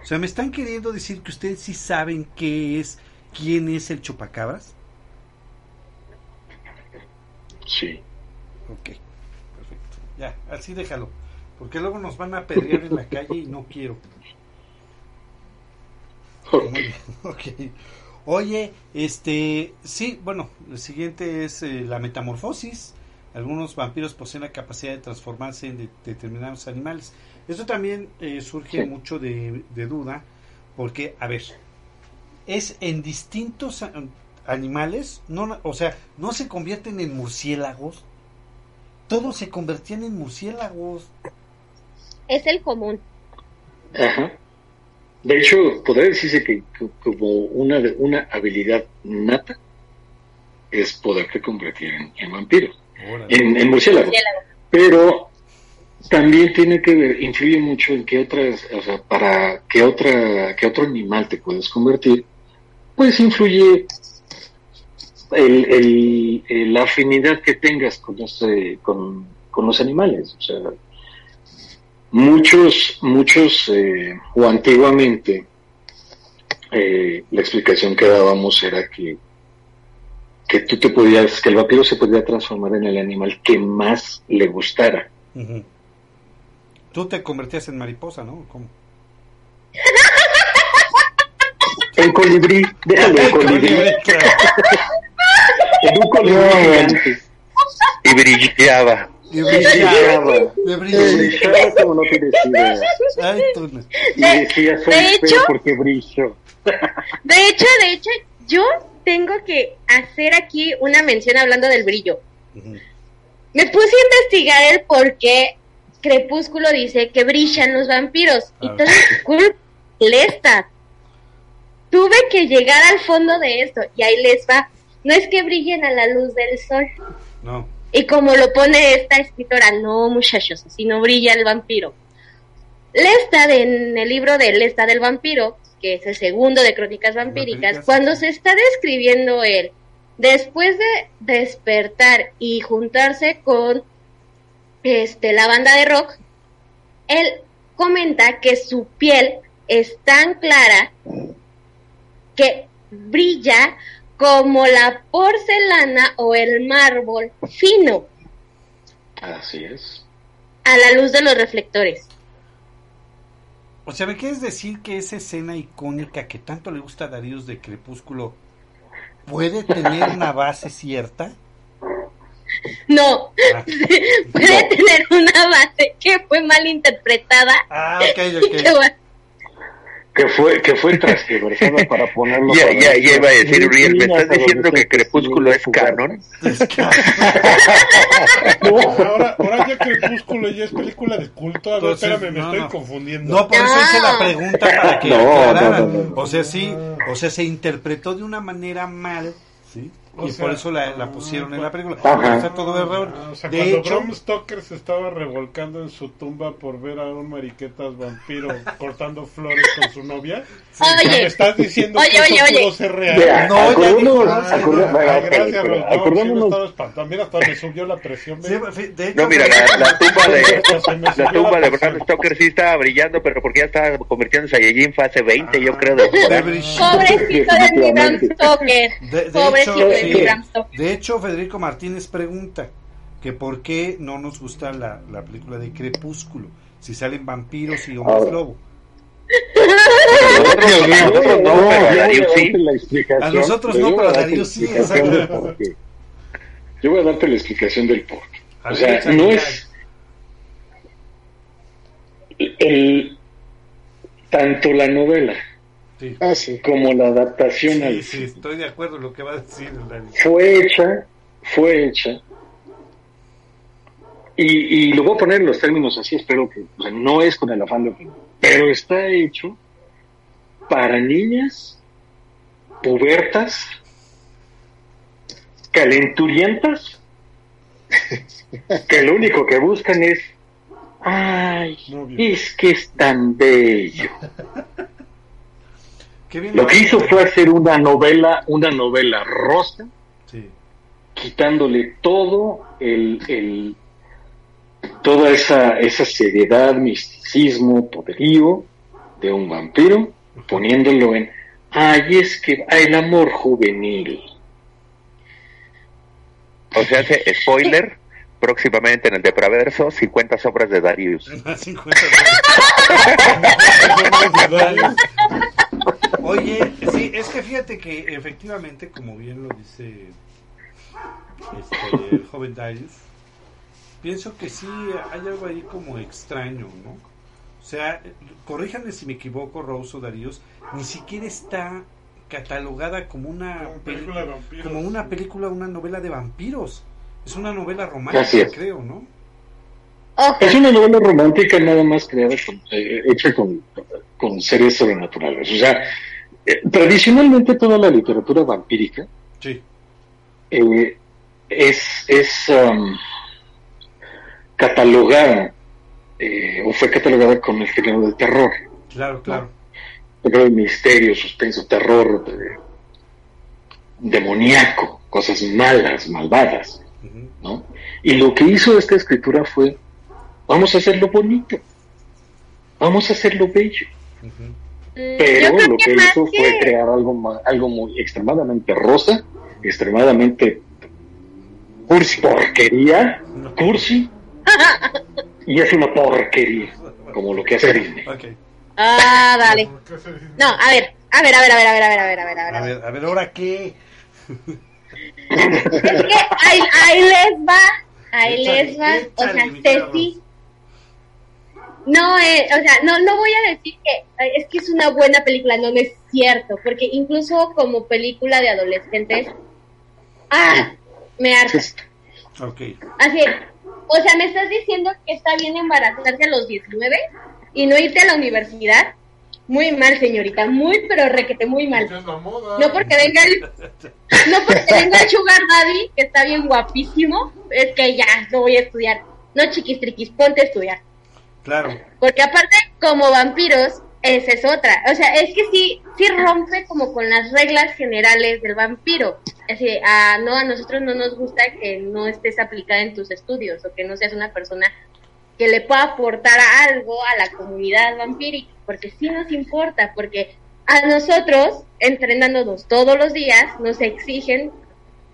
O sea, ¿me están queriendo decir que ustedes sí saben qué es, quién es el chupacabras? Sí. Ok, perfecto. Ya, así déjalo. Porque luego nos van a pelear en la calle y no quiero. Ok. Oye, este, sí, bueno, el siguiente es eh, la metamorfosis. Algunos vampiros poseen la capacidad de transformarse en determinados animales. Esto también eh, surge mucho de, duda, porque, a ver, es en distintos animales, no, o sea, no se convierten en murciélagos, todos se convertían en murciélagos. Es el común. Ajá. De hecho, podría decirse que, como una, una habilidad nata es poderte convertir en, vampiro, en, murciélago. Pero también tiene que ver, influye mucho en qué otras, o sea, para qué otra, qué otro animal te puedes convertir, pues influye el, el, la afinidad que tengas con, este, con, con los animales. O sea, muchos, muchos, eh, o antiguamente, eh, la explicación que dábamos era que, que tú te podías, que el vampiro se podía transformar en el animal que más le gustara. Tú te convertías en mariposa, ¿no? ¿Cómo? En colibrí, déjalo en colibrí. en un colibrí Y brillaba. Y brillaba. Y brillaba como no tienes idea. Ay, tú Y decía, soy de hecho, porque brillo. De hecho, de hecho, yo tengo que hacer aquí una mención hablando del brillo. Me puse a investigar el por qué Crepúsculo dice que brillan los vampiros. Y todo está Tuve que llegar al fondo de esto y ahí les va. No es que brillen a la luz del sol. No. Y como lo pone esta escritora, no muchachos, así no brilla el vampiro. Lestad en el libro de Lestad del vampiro, que es el segundo de Crónicas Vampíricas, cuando se está describiendo él, después de despertar y juntarse con este, la banda de rock, él comenta que su piel es tan clara que brilla como la porcelana o el mármol fino. Así es. A la luz de los reflectores. O sea, ¿me quieres decir que esa escena icónica que tanto le gusta a Darío de Crepúsculo puede tener una base cierta? No, ah. puede tener una base que fue mal interpretada. Ah, ok, ok que fue que fue transversada para ponerlo ya, ya, ya iba a decir Uriel me estás diciendo que Crepúsculo es canon. ahora, ahora ya Crepúsculo ya es película de culto. A ver espérame me estoy confundiendo. No por eso hice la pregunta para que no, o sea sí o sea se interpretó de una manera mal sí y por eso la, la pusieron en la película. Está todo error. O sea, de cuando hecho, Bram Stoker se estaba revolcando en su tumba por ver a un mariquetas vampiro cortando flores con su novia, oye, me estás diciendo oye, que oye, eso oye. pudo ser real. no, acordémonos, ah, gracias, Rodolfo. También hasta me subió la presión. Sí, de hecho, no, mira, la, la tumba de la tumba de Bram Stoker sí estaba brillando, pero porque ya estaba convirtiéndose a Saiyajin fase 20, yo creo. De, Pobrecito de mi Bram Stoker. Pobrecito de de hecho, Federico Martínez pregunta que por qué no nos gusta la, la película de Crepúsculo, si salen vampiros y hombres lobo. A nosotros no, pero a Darío sí. Yo voy a darte la explicación del por qué. O sea, no es el tanto la novela Ah, como la adaptación al sí, estoy de acuerdo en lo que va a decir fue hecha fue hecha. Y, lo voy a poner en los términos así espero que no es con el afán de pero está hecho para niñas pubertas calenturientas que lo único que buscan es ay es que es tan bello lo que hizo fue hacer una novela, una novela rosa, quitándole todo el, toda esa, esa seriedad, misticismo, poderío de un vampiro, poniéndolo en, ay, es que el amor juvenil. O sea, hace spoiler, próximamente en el Depraverso, 50 sobras de Darius. 50 Oye, sí, es que fíjate que efectivamente, como bien lo dice este, el joven Darius, pienso que sí hay algo ahí como extraño, ¿no? O sea, corríjanme si me equivoco, Rose o Darius, ni siquiera está catalogada como una película, como una película, una novela de vampiros. Es una novela romántica, creo, ¿no? Es una novela romántica nada más creada con, eh, hecha con, con seres sobrenaturales. O sea, eh, tradicionalmente toda la literatura vampírica eh, es, es um, catalogada eh, o fue catalogada con el género del terror. Claro, claro. El misterio, suspenso, terror, demoníaco, cosas malas, malvadas. ¿no? Y lo que hizo esta escritura fue, vamos a hacerlo bonito, vamos a hacerlo bello. Mm, pero lo que, hizo fue crear algo, algo muy extremadamente rosa, extremadamente cursi, porquería, cursi, y es una porquería, como lo que hace Disney. Ah, dale. No, a ver, a ver, a ver, a ver, a ver, a ver, a ver, a ver, a ver. A ver, a ver, ¿ahora qué? es que ahí, ahí les va, ahí les va, o sea, Ceci no, eh, o sea, no, no voy a decir que es que es una buena película, no, es cierto, porque incluso como película de adolescentes, ah, me harta. Okay. Así, o sea, me estás diciendo que está bien embarazarse a los 19 y no irte a la universidad. Muy mal, señorita, muy pero requete muy mal. No porque venga el, no porque venga el sugar daddy que está bien guapísimo, es que ya no voy a estudiar. No chiquis triquis, ponte a estudiar. Claro. Porque aparte, como vampiros, esa es otra. O sea, es que sí, sí rompe como con las reglas generales del vampiro. Es decir, a, no, a nosotros no nos gusta que no estés aplicada en tus estudios o que no seas una persona que le pueda aportar algo a la comunidad vampírica, porque sí nos importa, porque a nosotros, entrenándonos todos los días, nos exigen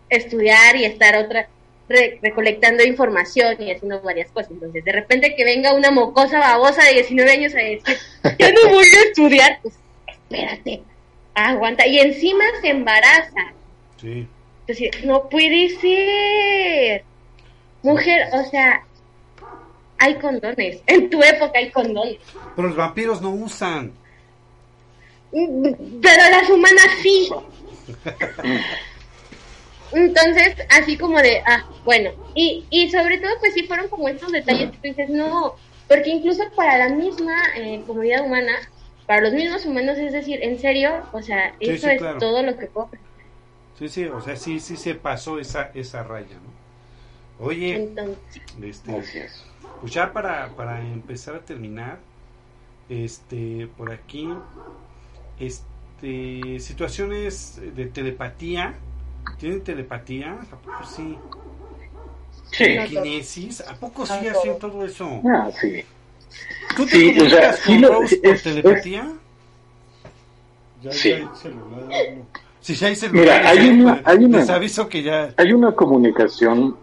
estudiar y estar otra, recolectando información y haciendo varias cosas. Entonces, de repente que venga una mocosa babosa de 19 años a decir, yo no voy a estudiar, pues espérate, aguanta. Y encima se embaraza. Sí. Entonces, no puede ser. Mujer, o sea, hay condones. En tu época hay condones. Pero los vampiros no usan. Pero las humanas sí. Entonces, así como de, ah, bueno, y, y sobre todo, pues sí fueron como estos detalles que tú dices, no, porque incluso para la misma eh, comunidad humana, para los mismos humanos, es decir, en serio, o sea, eso es todo lo que puedo. Sí, sí, o sea, sí, sí se pasó esa, esa raya, ¿no? Oye, este, pues ya para, para empezar a terminar, este, por aquí, este, situaciones de telepatía, ¿tienen telepatía? ¿A poco sí? Sí. ¿A poco sí hacen todo eso? Ah, sí. ¿Tú te sí, comunicas con Rose por telepatía? Ya, sí. Ya hay si ya hay celular, Mira, hay una, hay una, les aviso que ya... Hay una comunicación,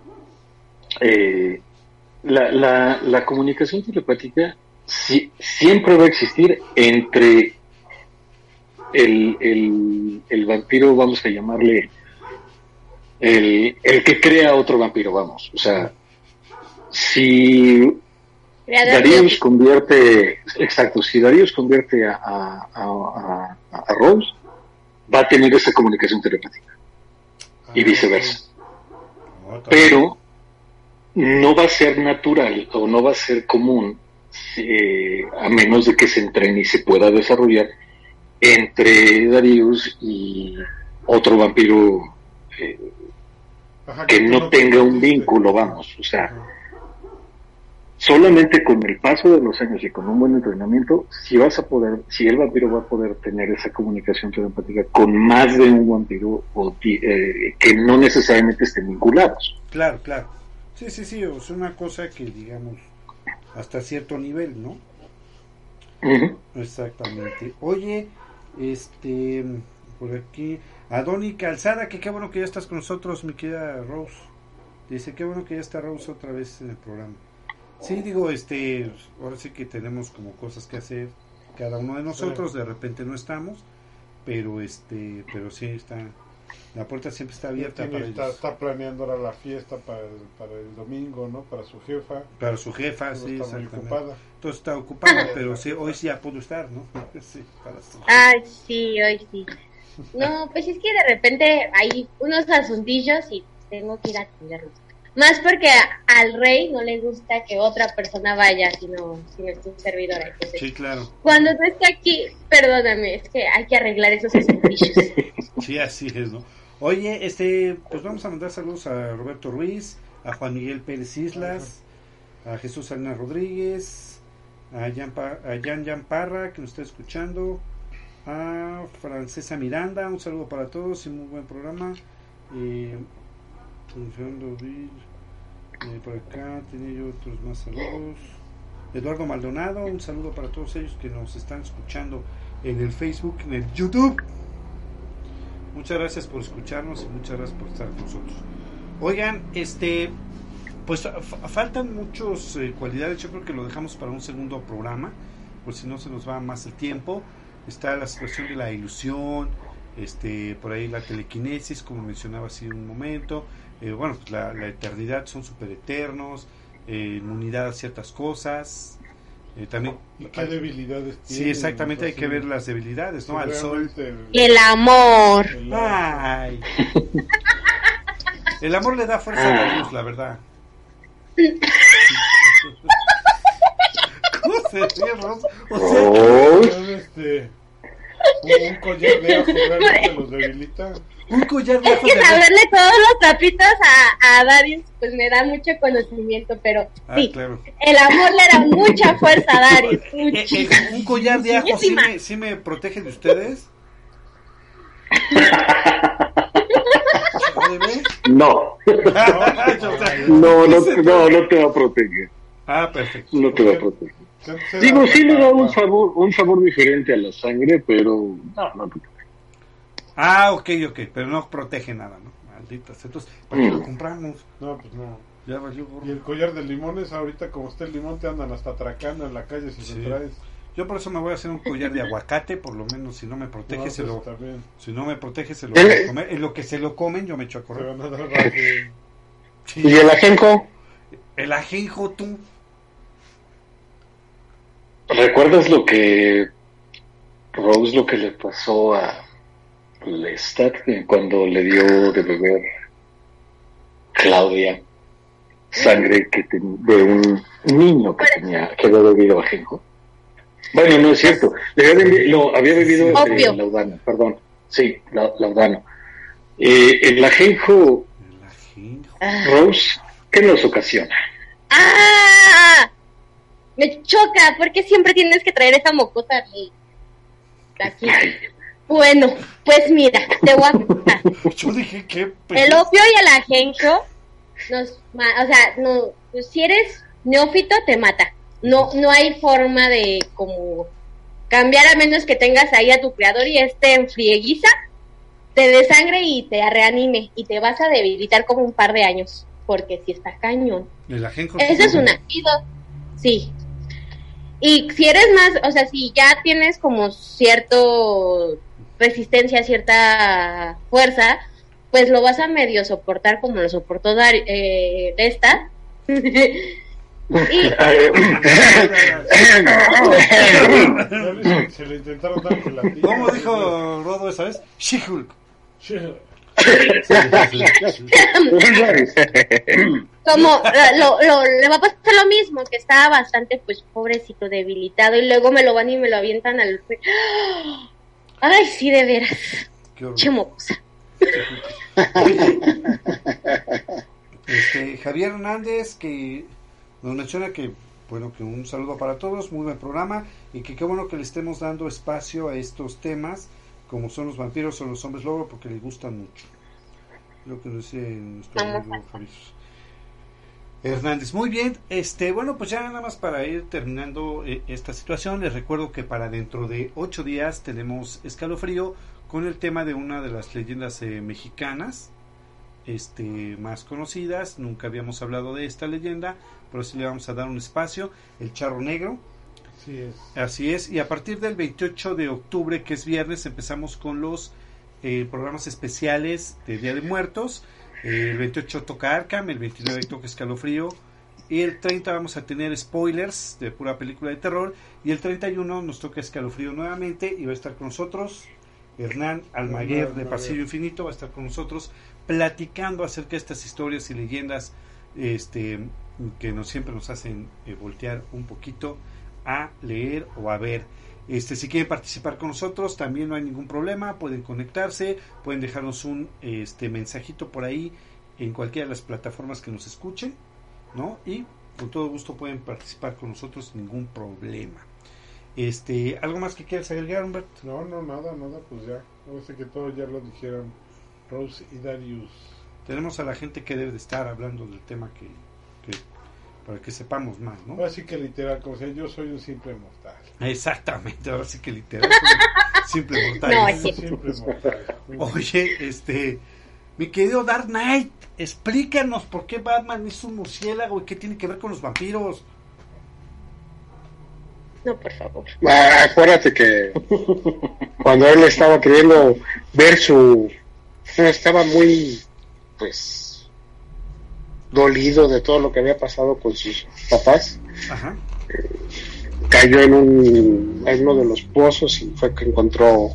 eh, la, la, la comunicación telepática sí, siempre va a existir entre el, el, el vampiro, vamos a llamarle el, el que crea otro vampiro, vamos. O sea, si Darius convierte, exacto, si Darius convierte a, a, a, Rose, va a tener esa comunicación telepática. y ah, viceversa. Pero no va a ser natural o no va a ser común, eh, a menos de que se entrene y se pueda desarrollar entre Darius y otro vampiro eh, que, no, tenga un vínculo, vamos, o sea, solamente con el paso de los años y con un buen entrenamiento, si vas a poder, si el vampiro va a poder tener esa comunicación telepática con más de un vampiro o, eh, que no necesariamente estén vinculados. Claro, claro. Sí, sí, sí, es una cosa que digamos hasta cierto nivel, ¿no? Exactamente. Oye, este, por aquí, a Donny Calzada, que qué bueno que ya estás con nosotros, mi querida Rose. Dice, qué bueno que ya está Rose otra vez en el programa. Sí, digo, este, ahora sí que tenemos como cosas que hacer cada uno de nosotros, de repente no estamos, pero este, pero sí está, la puerta siempre está abierta para está, está, planeando ahora la fiesta para el, para el domingo, ¿no? Para su jefa. Para su jefa, sí, está exactamente. Ocupada. Entonces está ocupada, pero sí, hoy sí ya pudo estar, ¿no? sí, para su Ay, sí, hoy sí. No, pues es que de repente hay unos asuntillos y tengo que ir a atenderlos. Más porque al rey no le gusta que otra persona vaya sino no es un servidor. sí, claro. Cuando tú estás aquí, perdóname, es que hay que arreglar esos asuntillos. sí, así es, ¿no? Oye, este, pues vamos a mandar saludos a Roberto Ruiz, a Juan Miguel Pérez Islas, a Jesús Salinas Rodríguez, a Jan, a Jan Parra, que nos está escuchando, a Francesa Miranda, un saludo para todos y muy buen programa. Eh, eh, por acá tenía yo otros más saludos. Eduardo Maldonado, un saludo para todos ellos que nos están escuchando en el Facebook, en el YouTube. Muchas gracias por escucharnos y muchas gracias por estar con nosotros. Oigan, este, pues faltan muchas eh, cualidades, yo creo que lo dejamos para un segundo programa, por si no se nos va más el tiempo está la situación de la ilusión, este, por ahí la telequinesis, como mencionaba hace un momento, eh, bueno, pues la, eternidad son super eternos, eh, inmunidad a ciertas cosas, eh, también ¿Y qué debilidades Sí, exactamente, hay que ver las debilidades, ¿no? Al sol. El amor. Ay. El amor le da fuerza a la luz, la verdad. ¿Cómo se ríe, Ross? O sea, oh. este, un collar de ajo realmente los debilita. Un collar de ajo. Es que saberle todos los trapitos a, a Darius, pues me da mucho conocimiento, pero ah, sí, claro. el amor le da mucha fuerza a Darius. Eh, eh, un collar de ajo sí me, sí me protege de ustedes. No. no, no, no, no te va a proteger. Ah, perfecto. No te va a proteger. Digo, sí le da un sabor, un sabor diferente a la sangre, pero no, no Ah, ok, ok, pero no protege nada, ¿no? Malditas. Entonces, ¿para qué lo mm. compramos? No, pues no. Ya valió Y el collar de limones, ahorita como está el limón, te andan hasta atracando en la calle si se traes. Yo por eso me voy a hacer un collar de aguacate, por lo menos si no me protege, se lo, si no me protege, se lo voy a comer. En lo que se lo comen, yo me echo a correr. ¿Y el ajenjo? El ajenjo, tú. ¿Recuerdas lo que Rose lo que le pasó a Lestat cuando le dio de beber Claudia sangre que de un niño que tenía que había bebido ajenjo? Bueno, no es cierto. Le había, bebido, lo, había bebido eh, laudano, perdón. Sí, laudano. Eh, el ajenjo, Rose, ¿qué nos ocasiona? ¡Ah! Me choca, porque siempre tienes que traer esa mocota aquí. Bueno, pues mira, te voy a contar. Yo dije que... El opio y el ajenjo, nos, o sea, no, pues si eres neófito, te mata. No, no hay forma de como cambiar a menos que tengas ahí a tu creador y esté en frieguiza, te desangre y te reanime y te vas a debilitar como un par de años, porque si está cañón. El ajenjo. Eso es un ácido, sí. Y si eres más, o sea, si ya tienes como cierto resistencia, cierta fuerza, pues lo vas a medio soportar como lo soportó Dar eh, esta. Se le intentaron dar ¿Cómo dijo Rodo esa vez? She-Hulk. Como lo, lo, le va a pasar lo mismo, que estaba bastante, pues, pobrecito, debilitado, y luego me lo van y me lo avientan al. Ay, sí, de veras. Qué este, Javier Hernández, que nos menciona que, bueno, que un saludo para todos, muy buen programa, y que qué bueno que le estemos dando espacio a estos temas, como son los vampiros o los hombres lobo, porque les gustan mucho. Lo que nos dice nuestro amigo Javier. Hernández. Muy bien, este, bueno, pues ya nada más para ir terminando eh, esta situación, les recuerdo que para dentro de ocho días tenemos escalofrío con el tema de una de las leyendas eh, mexicanas, este, más conocidas. Nunca habíamos hablado de esta leyenda, pero sí le vamos a dar un espacio. El Charro Negro. Así es. Así es. Y a partir del 28 de octubre, que es viernes, empezamos con los eh, programas especiales de Día de Muertos el 28 toca Arkham, el 29 toca Escalofrío. Y el 30 vamos a tener spoilers de pura película de terror. Y el 31 nos toca Escalofrío nuevamente y va a estar con nosotros Hernán Almaguer de Pasillo Infinito. Va a estar con nosotros platicando acerca de estas historias y leyendas este, que nos, siempre nos hacen eh, voltear un poquito a leer o a ver. Este, si quieren participar con nosotros, también no hay ningún problema, pueden conectarse, pueden dejarnos un este, mensajito por ahí en cualquiera de las plataformas que nos escuchen, ¿no? Y con todo gusto pueden participar con nosotros sin ningún problema. Este, ¿Algo más que quieras agregar, Humberto? No, no, nada, nada, pues ya. No sé que todo ya lo dijeron Rose y Darius. Tenemos a la gente que debe de estar hablando del tema que para que sepamos más, ¿no? Así que literal, como sea, yo soy un simple mortal. Exactamente, ahora sí que literal, simple mortal. No, simple mortal. Oye, este, mi querido Dark Knight, explícanos por qué Batman es un murciélago y qué tiene que ver con los vampiros. No, por favor. Ah, acuérdate que cuando él estaba queriendo ver su... Estaba muy, pues, dolido de todo lo que había pasado con sus papás. cayó en, un, en uno de los pozos y fue que encontró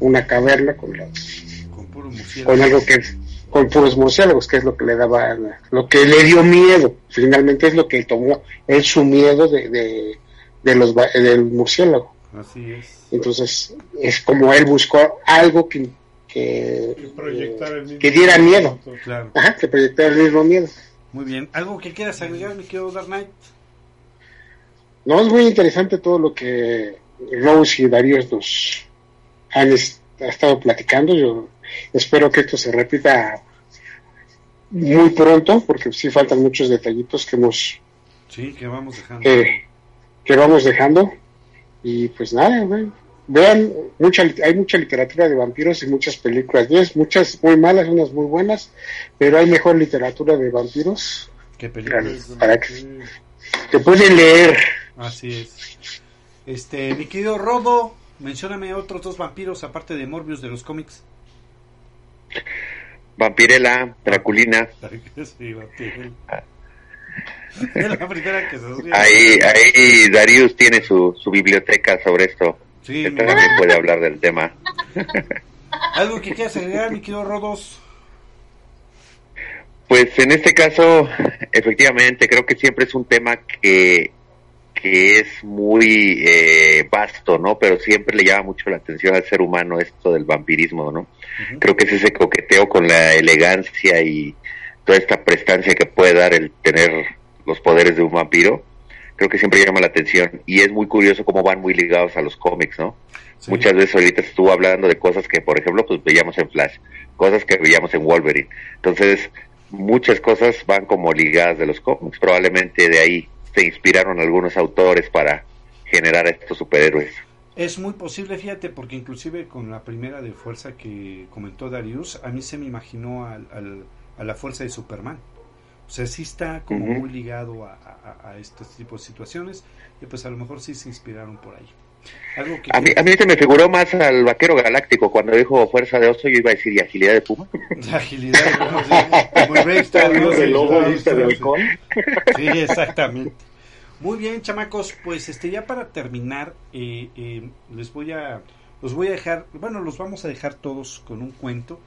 una caverna con, con, algo que con puros murciélagos, que es lo que le daba, lo que le dio miedo. Finalmente es lo que tomó él su miedo de, de, los del murciélago. Así es. Entonces es como él buscó algo que que, que diera miedo, que proyectara el mismo miedo. Muy bien. ¿Algo que quieras agregar, mi querido Dark Knight? No, es muy interesante todo lo que Rose y Darío nos han estado platicando. Yo espero que esto se repita muy pronto, porque sí faltan muchos detallitos que hemos... Sí, que vamos dejando. que vamos dejando. Y pues nada, vean, mucha, hay mucha literatura de vampiros y muchas películas. muchas muy malas, unas muy buenas, pero hay mejor literatura de vampiros. ¿Qué películas? Para, que, pueden leer. Así es. Este, mi querido Rodo, mencióname otros dos vampiros aparte de Morbius de los cómics. Vampirela, Draculina. ahí, ahí Darius tiene su, su biblioteca sobre esto. Sí, también puede hablar del tema. ¿Algo que quieras agregar, mi querido Rodos? Pues en este caso, efectivamente, creo que siempre es un tema que, que es muy eh, vasto, ¿no? Pero siempre le llama mucho la atención al ser humano esto del vampirismo, ¿no? Creo que es ese coqueteo con la elegancia y toda esta prestancia que puede dar el tener los poderes de un vampiro, creo que siempre llama la atención y es muy curioso cómo van muy ligados a los cómics, ¿no? Muchas veces ahorita estuvo hablando de cosas que, por ejemplo, pues veíamos en Flash, cosas que veíamos en Wolverine. Entonces, muchas cosas van como ligadas de los cómics. Probablemente de ahí se inspiraron algunos autores para generar estos superhéroes. Es muy posible, fíjate, porque inclusive con la primera de fuerza que comentó Darius, a mí se me imaginó al, a la fuerza de Superman. O sea, sí está como muy ligado a, a, a, este tipo de situaciones y pues a lo mejor sí se inspiraron por ahí. a, mí, a mí se me figuró más al vaquero galáctico cuando dijo fuerza de oso, yo iba a decir y agilidad de puma. agilidad de puma, como el Sí, exactamente. Muy bien, chamacos, pues este ya para terminar, eh, eh, les voy a, los voy a dejar, bueno, los vamos a dejar todos con un cuento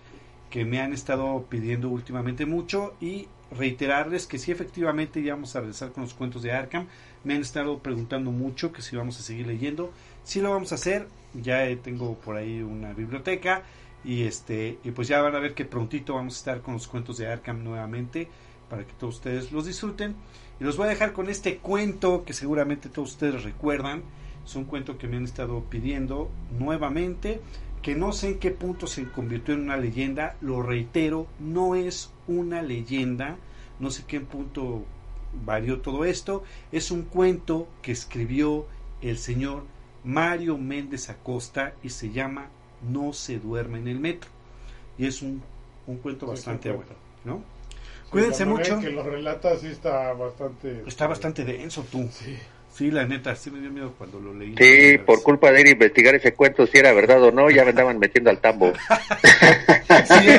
que me han estado pidiendo últimamente mucho y reiterarles que sí efectivamente ya vamos a regresar con los cuentos de Arkham. Me han estado preguntando mucho que si vamos a seguir leyendo. Sí lo vamos a hacer. Ya tengo por ahí una biblioteca y este y pues ya van a ver que prontito vamos a estar con los cuentos de Arkham nuevamente para que todos ustedes los disfruten. Y los voy a dejar con este cuento que seguramente todos ustedes recuerdan. Es un cuento que me han estado pidiendo nuevamente que no sé en qué punto se convirtió en una leyenda, lo reitero, no es una leyenda, no sé qué punto varió todo esto, es un cuento que escribió el señor Mario Méndez Acosta y se llama No se duerme en el metro. Y es un, un cuento bastante bueno, ¿no? Cuídense mucho. Que lo relata sí está bastante... Está bastante denso tú. Sí. Sí, la neta, sí me dio miedo cuando lo leí. Sí, por culpa de ir a investigar ese cuento, si era verdad o no, ya me andaban metiendo al tambo. sí,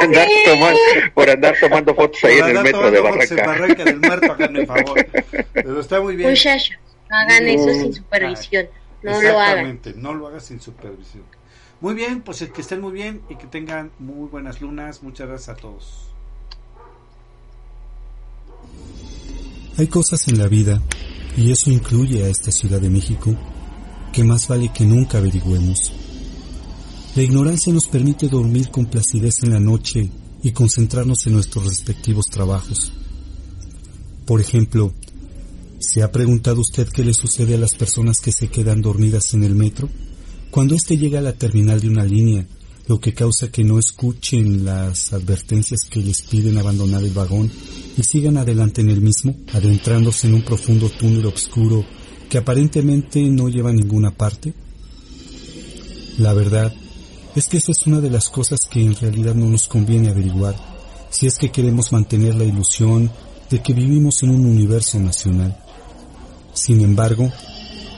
andar tomando, por andar tomando fotos ahí en el metro de Barranca. En Barranca del Muerto, háganme favor. Pero está muy bien. Muchachos, no hagan eso sin supervisión. No lo hagan. Exactamente, no lo hagan sin supervisión. Muy bien, pues que estén muy bien y que tengan muy buenas lunas. Muchas gracias a todos. Hay cosas en la vida y eso incluye a esta Ciudad de México, que más vale que nunca averigüemos. La ignorancia nos permite dormir con placidez en la noche y concentrarnos en nuestros respectivos trabajos. Por ejemplo, ¿se ha preguntado usted qué le sucede a las personas que se quedan dormidas en el metro? Cuando éste llega a la terminal de una línea, lo que causa que no escuchen las advertencias que les piden abandonar el vagón y sigan adelante en el mismo, adentrándose en un profundo túnel oscuro que aparentemente no lleva a ninguna parte? La verdad es que esa es una de las cosas que en realidad no nos conviene averiguar, si es que queremos mantener la ilusión de que vivimos en un universo nacional. Sin embargo,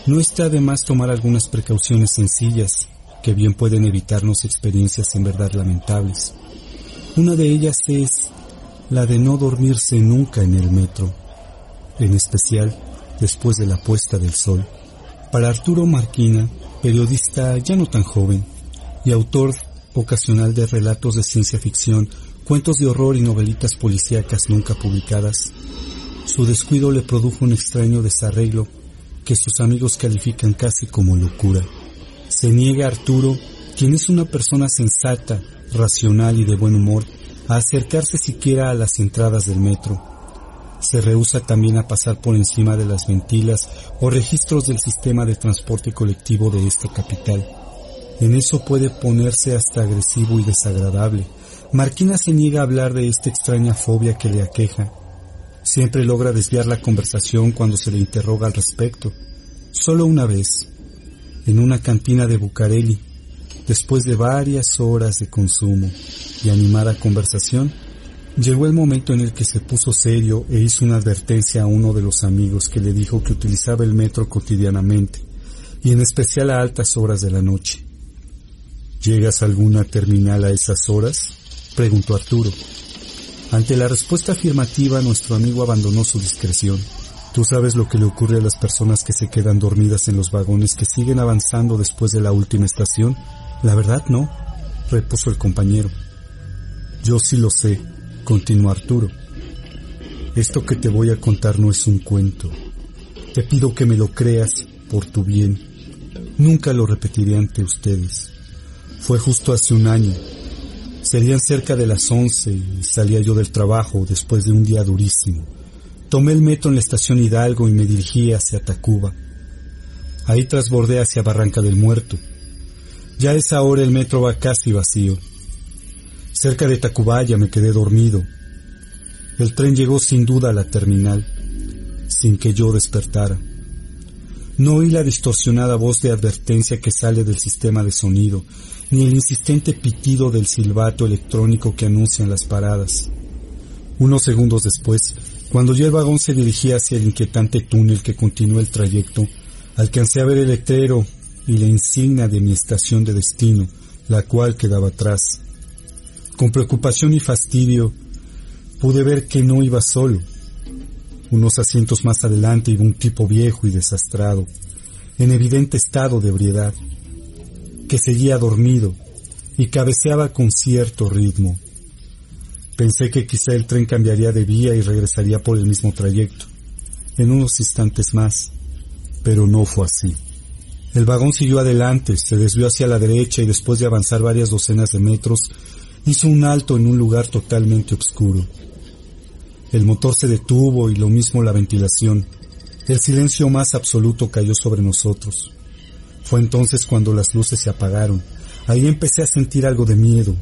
no está de más tomar algunas precauciones sencillas que bien pueden evitarnos experiencias en verdad lamentables. Una de ellas es la de no dormirse nunca en el metro, en especial después de la puesta del sol. Para Arturo Marquina, periodista ya no tan joven y autor ocasional de relatos de ciencia ficción, cuentos de horror y novelitas policíacas nunca publicadas, su descuido le produjo un extraño desarreglo que sus amigos califican casi como locura. Se niega Arturo, quien es una persona sensata, racional y de buen humor, a acercarse siquiera a las entradas del metro. Se rehúsa también a pasar por encima de las ventilas o registros del sistema de transporte colectivo de esta capital. En eso puede ponerse hasta agresivo y desagradable. Marquina se niega a hablar de esta extraña fobia que le aqueja. Siempre logra desviar la conversación cuando se le interroga al respecto. Solo una vez, en una cantina de Bucareli, después de varias horas de consumo y animada conversación, llegó el momento en el que se puso serio e hizo una advertencia a uno de los amigos que le dijo que utilizaba el metro cotidianamente, y en especial a altas horas de la noche. ¿Llegas a alguna terminal a esas horas? preguntó Arturo. Ante la respuesta afirmativa, nuestro amigo abandonó su discreción. ¿Tú sabes lo que le ocurre a las personas que se quedan dormidas en los vagones que siguen avanzando después de la última estación? La verdad no, repuso el compañero. Yo sí lo sé, continuó Arturo. Esto que te voy a contar no es un cuento, Te pido que me lo creas por tu bien. Nunca lo repetiré ante ustedes. Fue justo hace un año. Serían cerca de las once y salía yo del trabajo después de un día durísimo. Tomé el metro en la estación Hidalgo y me dirigí hacia Tacuba. Ahí trasbordé hacia Barranca del Muerto. Ya a esa hora el metro va casi vacío. Cerca de Tacubaya me quedé dormido. El tren llegó sin duda a la terminal, sin que yo despertara. No oí la distorsionada voz de advertencia que sale del sistema de sonido, ni el insistente pitido del silbato electrónico que anuncian las paradas. Unos segundos después, cuando ya el vagón se dirigía hacia el inquietante túnel que continúa el trayecto, alcancé a ver el letrero y la insignia de mi estación de destino, la cual quedaba atrás. Con preocupación y fastidio, pude ver que no iba solo. Unos asientos más adelante iba un tipo viejo y desastrado, en evidente estado de ebriedad, que seguía dormido y cabeceaba con cierto ritmo. Pensé que quizá el tren cambiaría de vía y regresaría por el mismo trayecto, en unos instantes más, pero no fue así. El vagón siguió adelante, se desvió hacia la derecha y después de avanzar varias docenas de metros, hizo un alto en un lugar totalmente oscuro. El motor se detuvo y lo mismo la ventilación. El silencio más absoluto cayó sobre nosotros. Fue entonces cuando las luces se apagaron. Ahí empecé a sentir algo de miedo.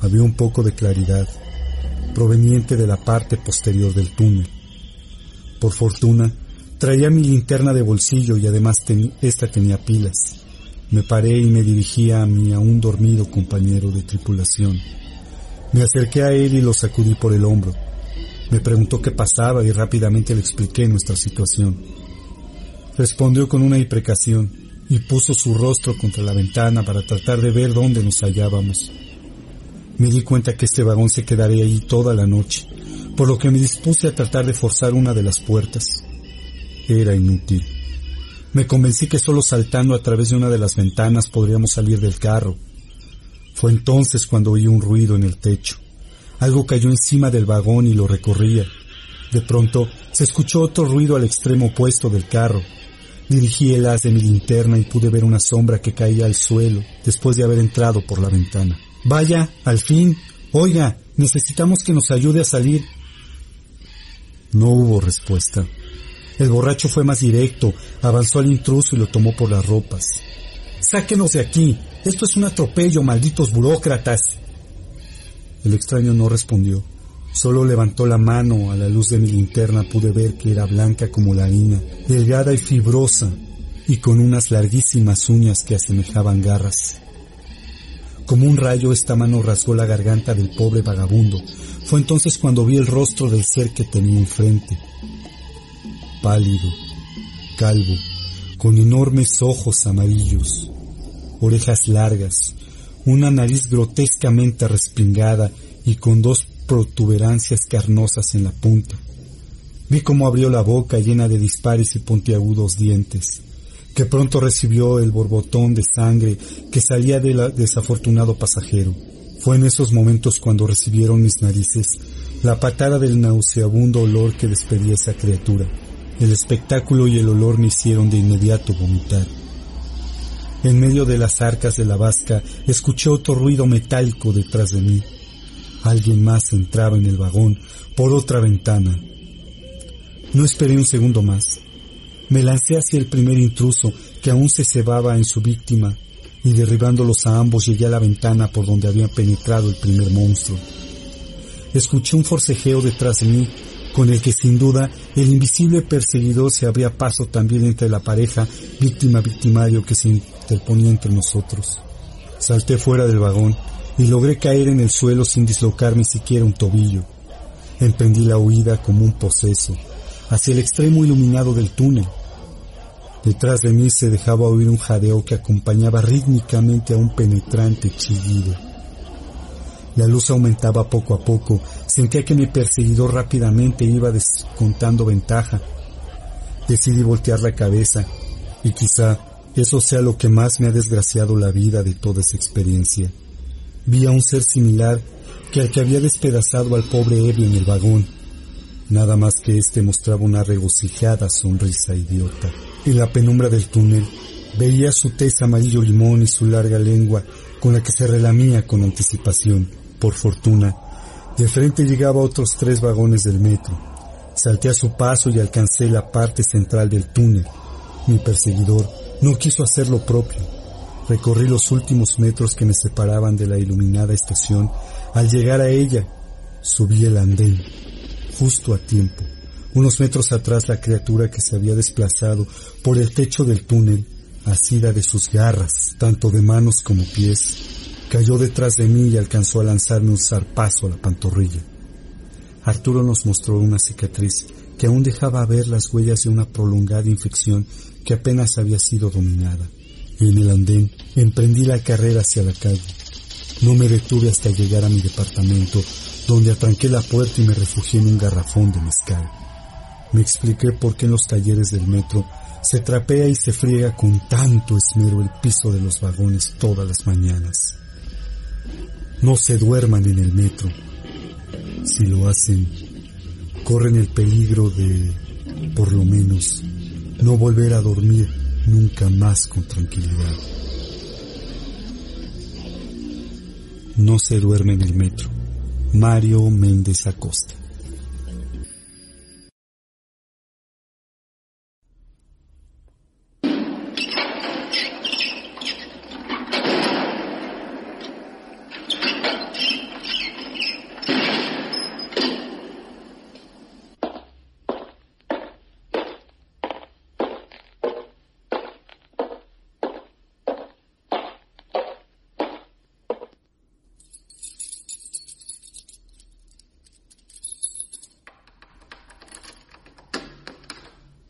Había un poco de claridad, proveniente de la parte posterior del túnel. Por fortuna, traía mi linterna de bolsillo y además esta tenía pilas. Me paré y me dirigí a mi aún dormido compañero de tripulación. Me acerqué a él y lo sacudí por el hombro. Me preguntó qué pasaba y rápidamente le expliqué nuestra situación. Respondió con una imprecación y puso su rostro contra la ventana para tratar de ver dónde nos hallábamos. Me di cuenta que este vagón se quedaría ahí toda la noche, por lo que me dispuse a tratar de forzar una de las puertas. Era inútil. Me convencí que solo saltando a través de una de las ventanas podríamos salir del carro. Fue entonces cuando oí un ruido en el techo. Algo cayó encima del vagón y lo recorría. De pronto se escuchó otro ruido al extremo opuesto del carro. Dirigí el haz de mi linterna y pude ver una sombra que caía al suelo después de haber entrado por la ventana. Vaya, al fin. Oiga, necesitamos que nos ayude a salir. No hubo respuesta. El borracho fue más directo, avanzó al intruso y lo tomó por las ropas. Sáquenos de aquí. Esto es un atropello, malditos burócratas. El extraño no respondió. Solo levantó la mano. A la luz de mi linterna pude ver que era blanca como la harina, delgada y fibrosa, y con unas larguísimas uñas que asemejaban garras. Como un rayo esta mano rasgó la garganta del pobre vagabundo. Fue entonces cuando vi el rostro del ser que tenía enfrente. Pálido, calvo, con enormes ojos amarillos, orejas largas, una nariz grotescamente respingada y con dos protuberancias carnosas en la punta. Vi cómo abrió la boca llena de dispares y puntiagudos dientes, que pronto recibió el borbotón de sangre que salía del desafortunado pasajero. Fue en esos momentos cuando recibieron mis narices la patada del nauseabundo olor que despedía esa criatura. El espectáculo y el olor me hicieron de inmediato vomitar. En medio de las arcas de la vasca escuché otro ruido metálico detrás de mí. Alguien más entraba en el vagón por otra ventana. No esperé un segundo más. Me lancé hacia el primer intruso que aún se cebaba en su víctima y derribándolos a ambos llegué a la ventana por donde había penetrado el primer monstruo. Escuché un forcejeo detrás de mí con el que sin duda el invisible perseguidor se abría paso también entre la pareja víctima-victimario que se interponía entre nosotros. Salté fuera del vagón y logré caer en el suelo sin dislocarme siquiera un tobillo. Emprendí la huida como un poseso, hacia el extremo iluminado del túnel. Detrás de mí se dejaba oír un jadeo que acompañaba rítmicamente a un penetrante chillido. La luz aumentaba poco a poco. Sentía que mi perseguidor rápidamente iba descontando ventaja. Decidí voltear la cabeza y quizá eso sea lo que más me ha desgraciado la vida de toda esa experiencia. Vi a un ser similar que al que había despedazado al pobre ebrio en el vagón. nada más que éste mostraba una regocijada sonrisa idiota. En la penumbra del túnel veía su tez amarillo limón y su larga lengua con la que se relamía con anticipación. Por fortuna, de frente llegaba otros tres vagones del metro. Salté a su paso y alcancé la parte central del túnel. Mi perseguidor no quiso hacer lo propio. Recorrí los últimos metros que me separaban de la iluminada estación. Al llegar a ella, subí el andén, justo a tiempo. Unos metros atrás la criatura que se había desplazado por el techo del túnel, asida de sus garras, tanto de manos como pies, cayó detrás de mí y alcanzó a lanzarme un zarpazo a la pantorrilla. Arturo nos mostró una cicatriz que aún dejaba ver las huellas de una prolongada infección que apenas había sido dominada. En el andén emprendí la carrera hacia la calle. No me detuve hasta llegar a mi departamento, donde atranqué la puerta y me refugié en un garrafón de mezcal. Me expliqué por qué en los talleres del metro se trapea y se friega con tanto esmero el piso de los vagones todas las mañanas. No se duerman en el metro, si lo hacen, corren el peligro de, por lo menos, no volver a dormir nunca más con tranquilidad. No se duerme en el metro. Mario Méndez Acosta.